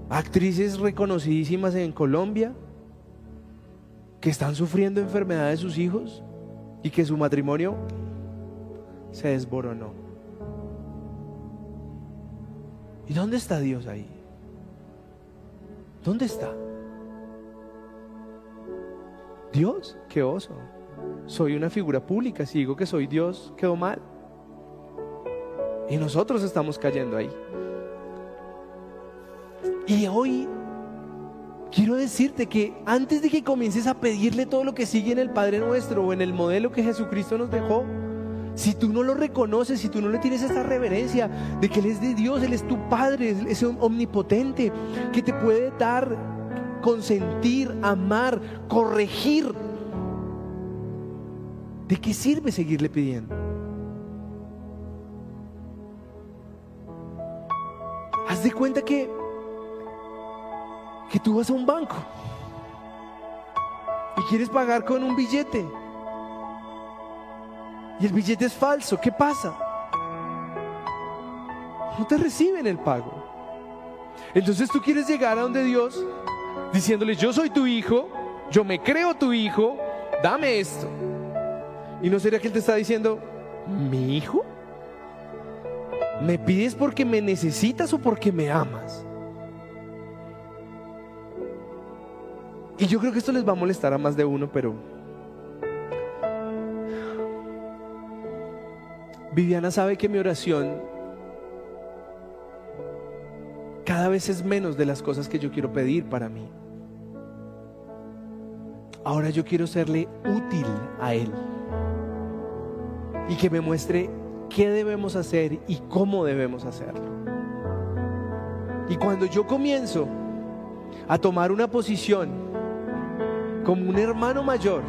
Actrices reconocidísimas en Colombia que están sufriendo enfermedades de sus hijos y que su matrimonio se desboronó. ¿Y dónde está Dios ahí? ¿Dónde está? Dios, qué oso. Soy una figura pública, si digo que soy Dios, quedó mal. Y nosotros estamos cayendo ahí. Y hoy quiero decirte que antes de que comiences a pedirle todo lo que sigue en el Padre nuestro o en el modelo que Jesucristo nos dejó, si tú no lo reconoces, si tú no le tienes esa reverencia de que Él es de Dios, Él es tu Padre, es omnipotente, que te puede dar, consentir, amar, corregir, ¿de qué sirve seguirle pidiendo? Haz de cuenta que, que tú vas a un banco y quieres pagar con un billete y el billete es falso, ¿qué pasa? No te reciben el pago. Entonces tú quieres llegar a donde Dios diciéndole, yo soy tu hijo, yo me creo tu hijo, dame esto. ¿Y no sería que él te está diciendo, mi hijo? ¿Me pides porque me necesitas o porque me amas? Y yo creo que esto les va a molestar a más de uno, pero Viviana sabe que mi oración cada vez es menos de las cosas que yo quiero pedir para mí. Ahora yo quiero serle útil a Él y que me muestre qué debemos hacer y cómo debemos hacerlo. Y cuando yo comienzo a tomar una posición como un hermano mayor,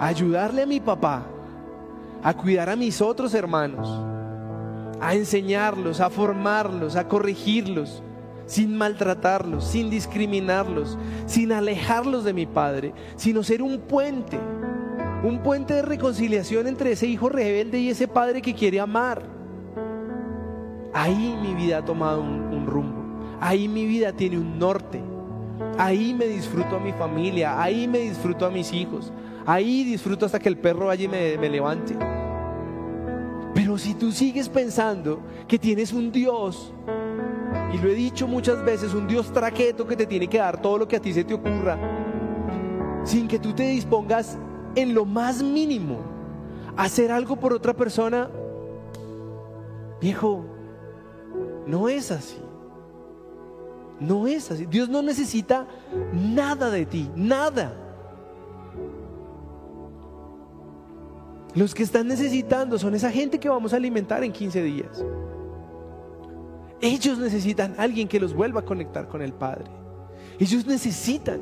a ayudarle a mi papá, a cuidar a mis otros hermanos, a enseñarlos, a formarlos, a corregirlos, sin maltratarlos, sin discriminarlos, sin alejarlos de mi Padre, sino ser un puente un puente de reconciliación entre ese hijo rebelde y ese padre que quiere amar. Ahí mi vida ha tomado un, rumbo. Ahí mi vida tiene un norte. Ahí me disfruto a mi familia. Ahí me disfruto a mis hijos. Ahí disfruto hasta que el perro y me, me levante. Pero si tú sigues pensando que tienes un Dios, y lo he dicho muchas veces, un Dios traqueto que te tiene que dar todo lo que a ti se te ocurra, sin que tú te dispongas en lo más mínimo hacer algo por otra persona, viejo, no es así. No es así. Dios no necesita nada de ti, nada. Los que están necesitando son esa gente que vamos a alimentar en 15 días. Ellos necesitan alguien que los vuelva a conectar con el Padre. Ellos necesitan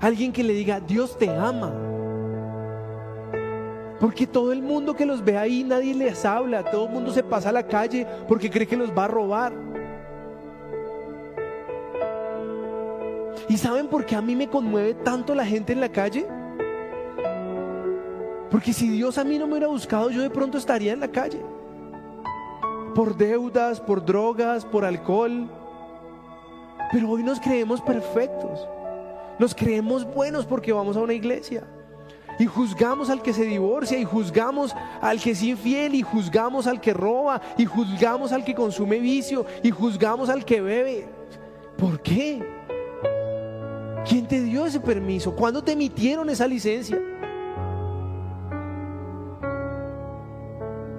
alguien que le diga, Dios te ama. Porque todo el mundo que los ve ahí, nadie les habla, todo el mundo se pasa a la calle porque cree que los va a robar. ¿Y saben por qué a mí me conmueve tanto la gente en la calle? Porque si Dios a mí no me hubiera buscado, yo de pronto estaría en la calle. Por deudas, por drogas, por alcohol. Pero hoy nos creemos perfectos. Nos creemos buenos porque vamos a una iglesia y juzgamos al que se divorcia, y juzgamos al que es infiel, y juzgamos al que roba, y juzgamos al que consume vicio, y juzgamos al que bebe. ¿Por qué? ¿Quién te dio ese permiso? ¿Cuándo te emitieron esa licencia?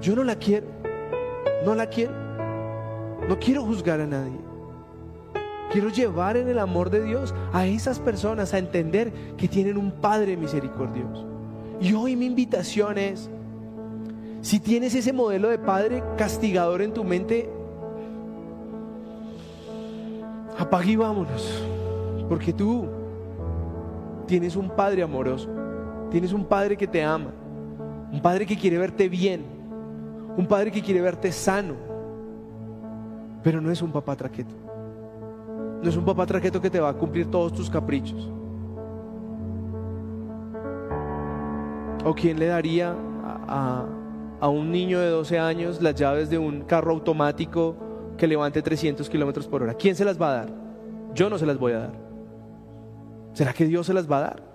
Yo no la quiero, no la quiero, no quiero juzgar a nadie. Quiero llevar en el amor de Dios a esas personas a entender que tienen un Padre misericordioso. Y hoy mi invitación es, si tienes ese modelo de padre castigador en tu mente, apague y vámonos. Porque tú tienes un padre amoroso, tienes un padre que te ama, un padre que quiere verte bien, un padre que quiere verte sano, pero no es un papá traqueto. No es un papá traqueto que te va a cumplir todos tus caprichos. ¿O quién le daría a, un niño de 12 años las llaves de un carro automático que levante 300 kilómetros por hora? ¿Quién se las va a dar? Yo no se las voy a dar. ¿Será que Dios se las va a dar?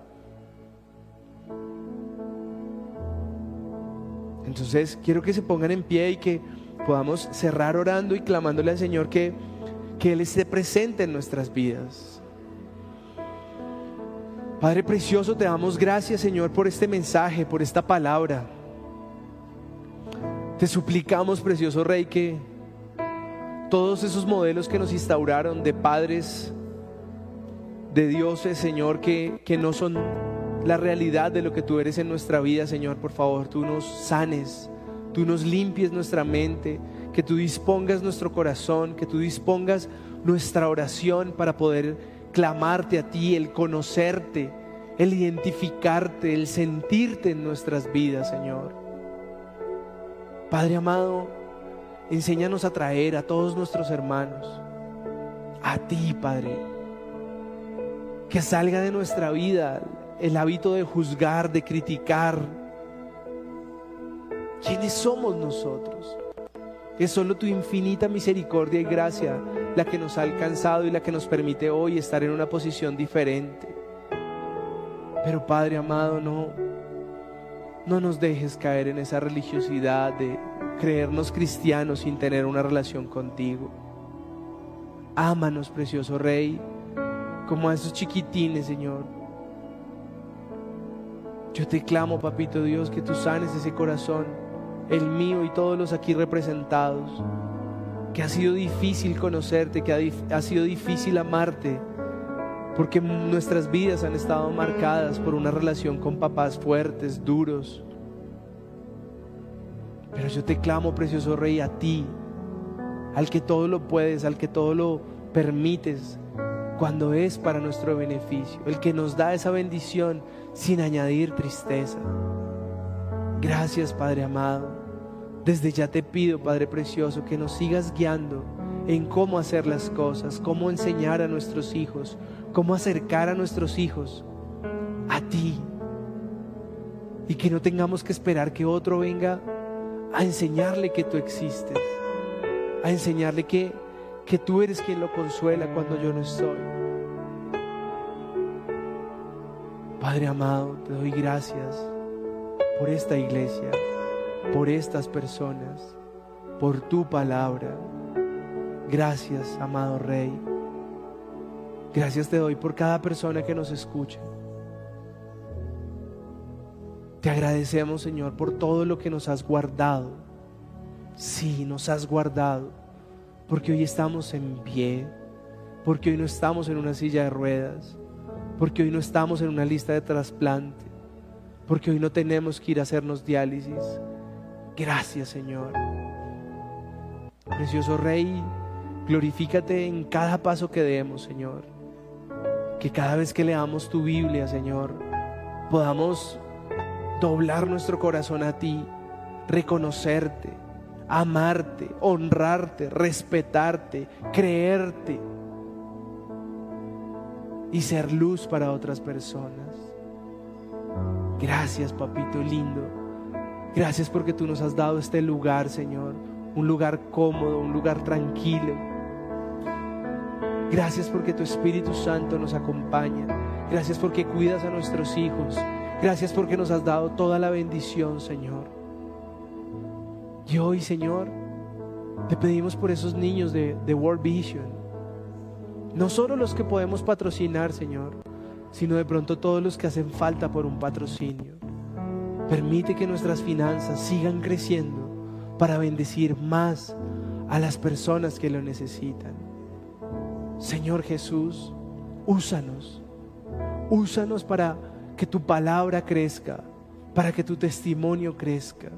Entonces quiero que se pongan en pie y que podamos cerrar orando y clamándole al Señor que, que Él esté presente en nuestras vidas. Padre precioso, te damos gracias, Señor, por este mensaje, por esta palabra. Te suplicamos, precioso Rey, que todos esos modelos que nos instauraron de padres, de dioses, Señor, que, que no son la realidad de lo que tú eres en nuestra vida, Señor, por favor, tú nos sanes, tú nos limpies nuestra mente, que tú dispongas nuestro corazón, que tú dispongas nuestra oración para poder clamarte a ti, el conocerte, el identificarte, el sentirte en nuestras vidas, Señor. Padre amado, enséñanos a traer a todos nuestros hermanos, a ti, Padre. Que salga de nuestra vida el hábito de juzgar, de criticar. ¿Quiénes somos nosotros? Que solo tu infinita misericordia y gracia la que nos ha alcanzado y la que nos permite hoy estar en una posición diferente. Pero Padre amado, no, no nos dejes caer en esa religiosidad de creernos cristianos sin tener una relación contigo. Ámanos, precioso Rey, como a esos chiquitines, Señor. Yo te clamo, Papito Dios, que tú sanes ese corazón, el mío y todos los aquí representados, que ha sido difícil conocerte, que ha, ha sido difícil amarte, porque nuestras vidas han estado marcadas por una relación con papás fuertes, duros. Pero yo te clamo, precioso Rey, a ti, al que todo lo puedes, al que todo lo permites, cuando es para nuestro beneficio, el que nos da esa bendición sin añadir tristeza. Gracias, Padre amado. Desde ya te pido, Padre precioso, que nos sigas guiando en cómo hacer las cosas, cómo enseñar a nuestros hijos, cómo acercar a nuestros hijos a ti. Y que no tengamos que esperar que otro venga a enseñarle que tú existes, a enseñarle que, que tú eres quien lo consuela cuando yo no estoy. Padre amado, te doy gracias por esta iglesia, por estas personas, por tu palabra. Gracias, amado Rey. Gracias te doy por cada persona que nos escucha. Te agradecemos, Señor, por todo lo que nos has guardado. Sí, nos has guardado, porque hoy estamos en pie, porque hoy no estamos en una silla de ruedas, porque hoy no estamos en una lista de trasplante, porque hoy no tenemos que ir a hacernos diálisis. Gracias, Señor. Precioso Rey, glorifícate en cada paso que demos, Señor. Que cada vez que leamos tu Biblia, Señor, podamos doblar nuestro corazón a ti, reconocerte, amarte, honrarte, respetarte, creerte y ser luz para otras personas. Gracias, papito lindo. Gracias porque tú nos has dado este lugar, Señor, un lugar cómodo, un lugar tranquilo. Gracias porque tu Espíritu Santo nos acompaña. Gracias porque cuidas a nuestros hijos. Gracias porque nos has dado toda la bendición, Señor. Y hoy, Señor, te pedimos por esos niños de, de World Vision. No solo los que podemos patrocinar, Señor, sino de pronto todos los que hacen falta por un patrocinio. Permite que nuestras finanzas sigan creciendo para bendecir más a las personas que lo necesitan. Señor Jesús, úsanos. Úsanos para que tu palabra crezca, para que tu testimonio crezca.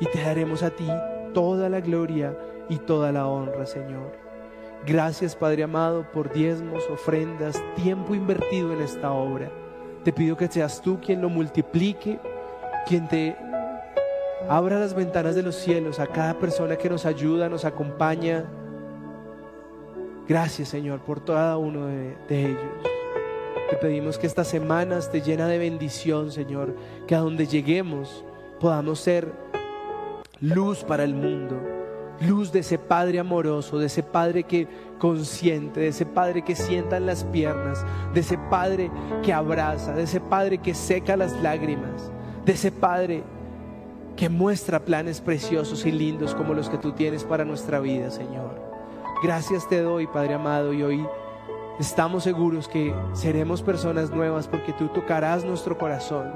Y te daremos a ti toda la gloria y toda la honra, Señor. Gracias, Padre amado, por diezmos, ofrendas, tiempo invertido en esta obra. Te pido que seas tú quien lo multiplique, quien te abra las ventanas de los cielos a cada persona que nos ayuda, nos acompaña. Gracias, Señor, por cada uno de, ellos. Te pedimos que esta semana esté llena de bendición, Señor, que a donde lleguemos podamos ser luz para el mundo, luz de ese Padre amoroso, de ese Padre que consciente, de ese Padre que sienta en las piernas, de ese Padre que abraza, de ese Padre que seca las lágrimas, de ese Padre que muestra planes preciosos y lindos como los que tú tienes para nuestra vida, Señor. Gracias te doy, Padre amado, y hoy estamos seguros que seremos personas nuevas porque tú tocarás nuestro corazón,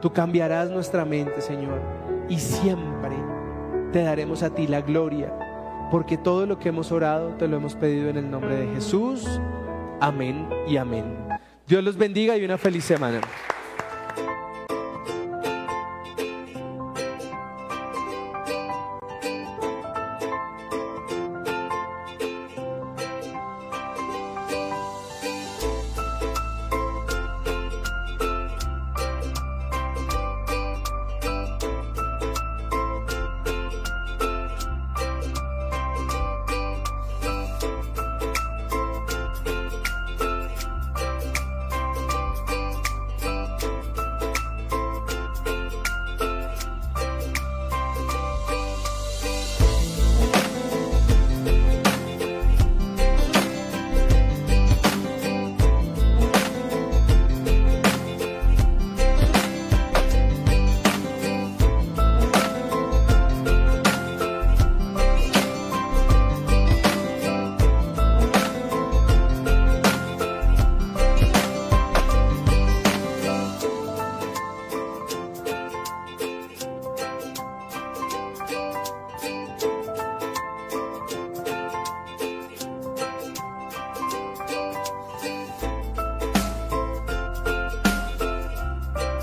tú cambiarás nuestra mente, Señor, y siempre te daremos a ti la gloria, porque todo lo que hemos orado te lo hemos pedido en el nombre de Jesús. Amén y amén. Dios los bendiga y una feliz semana.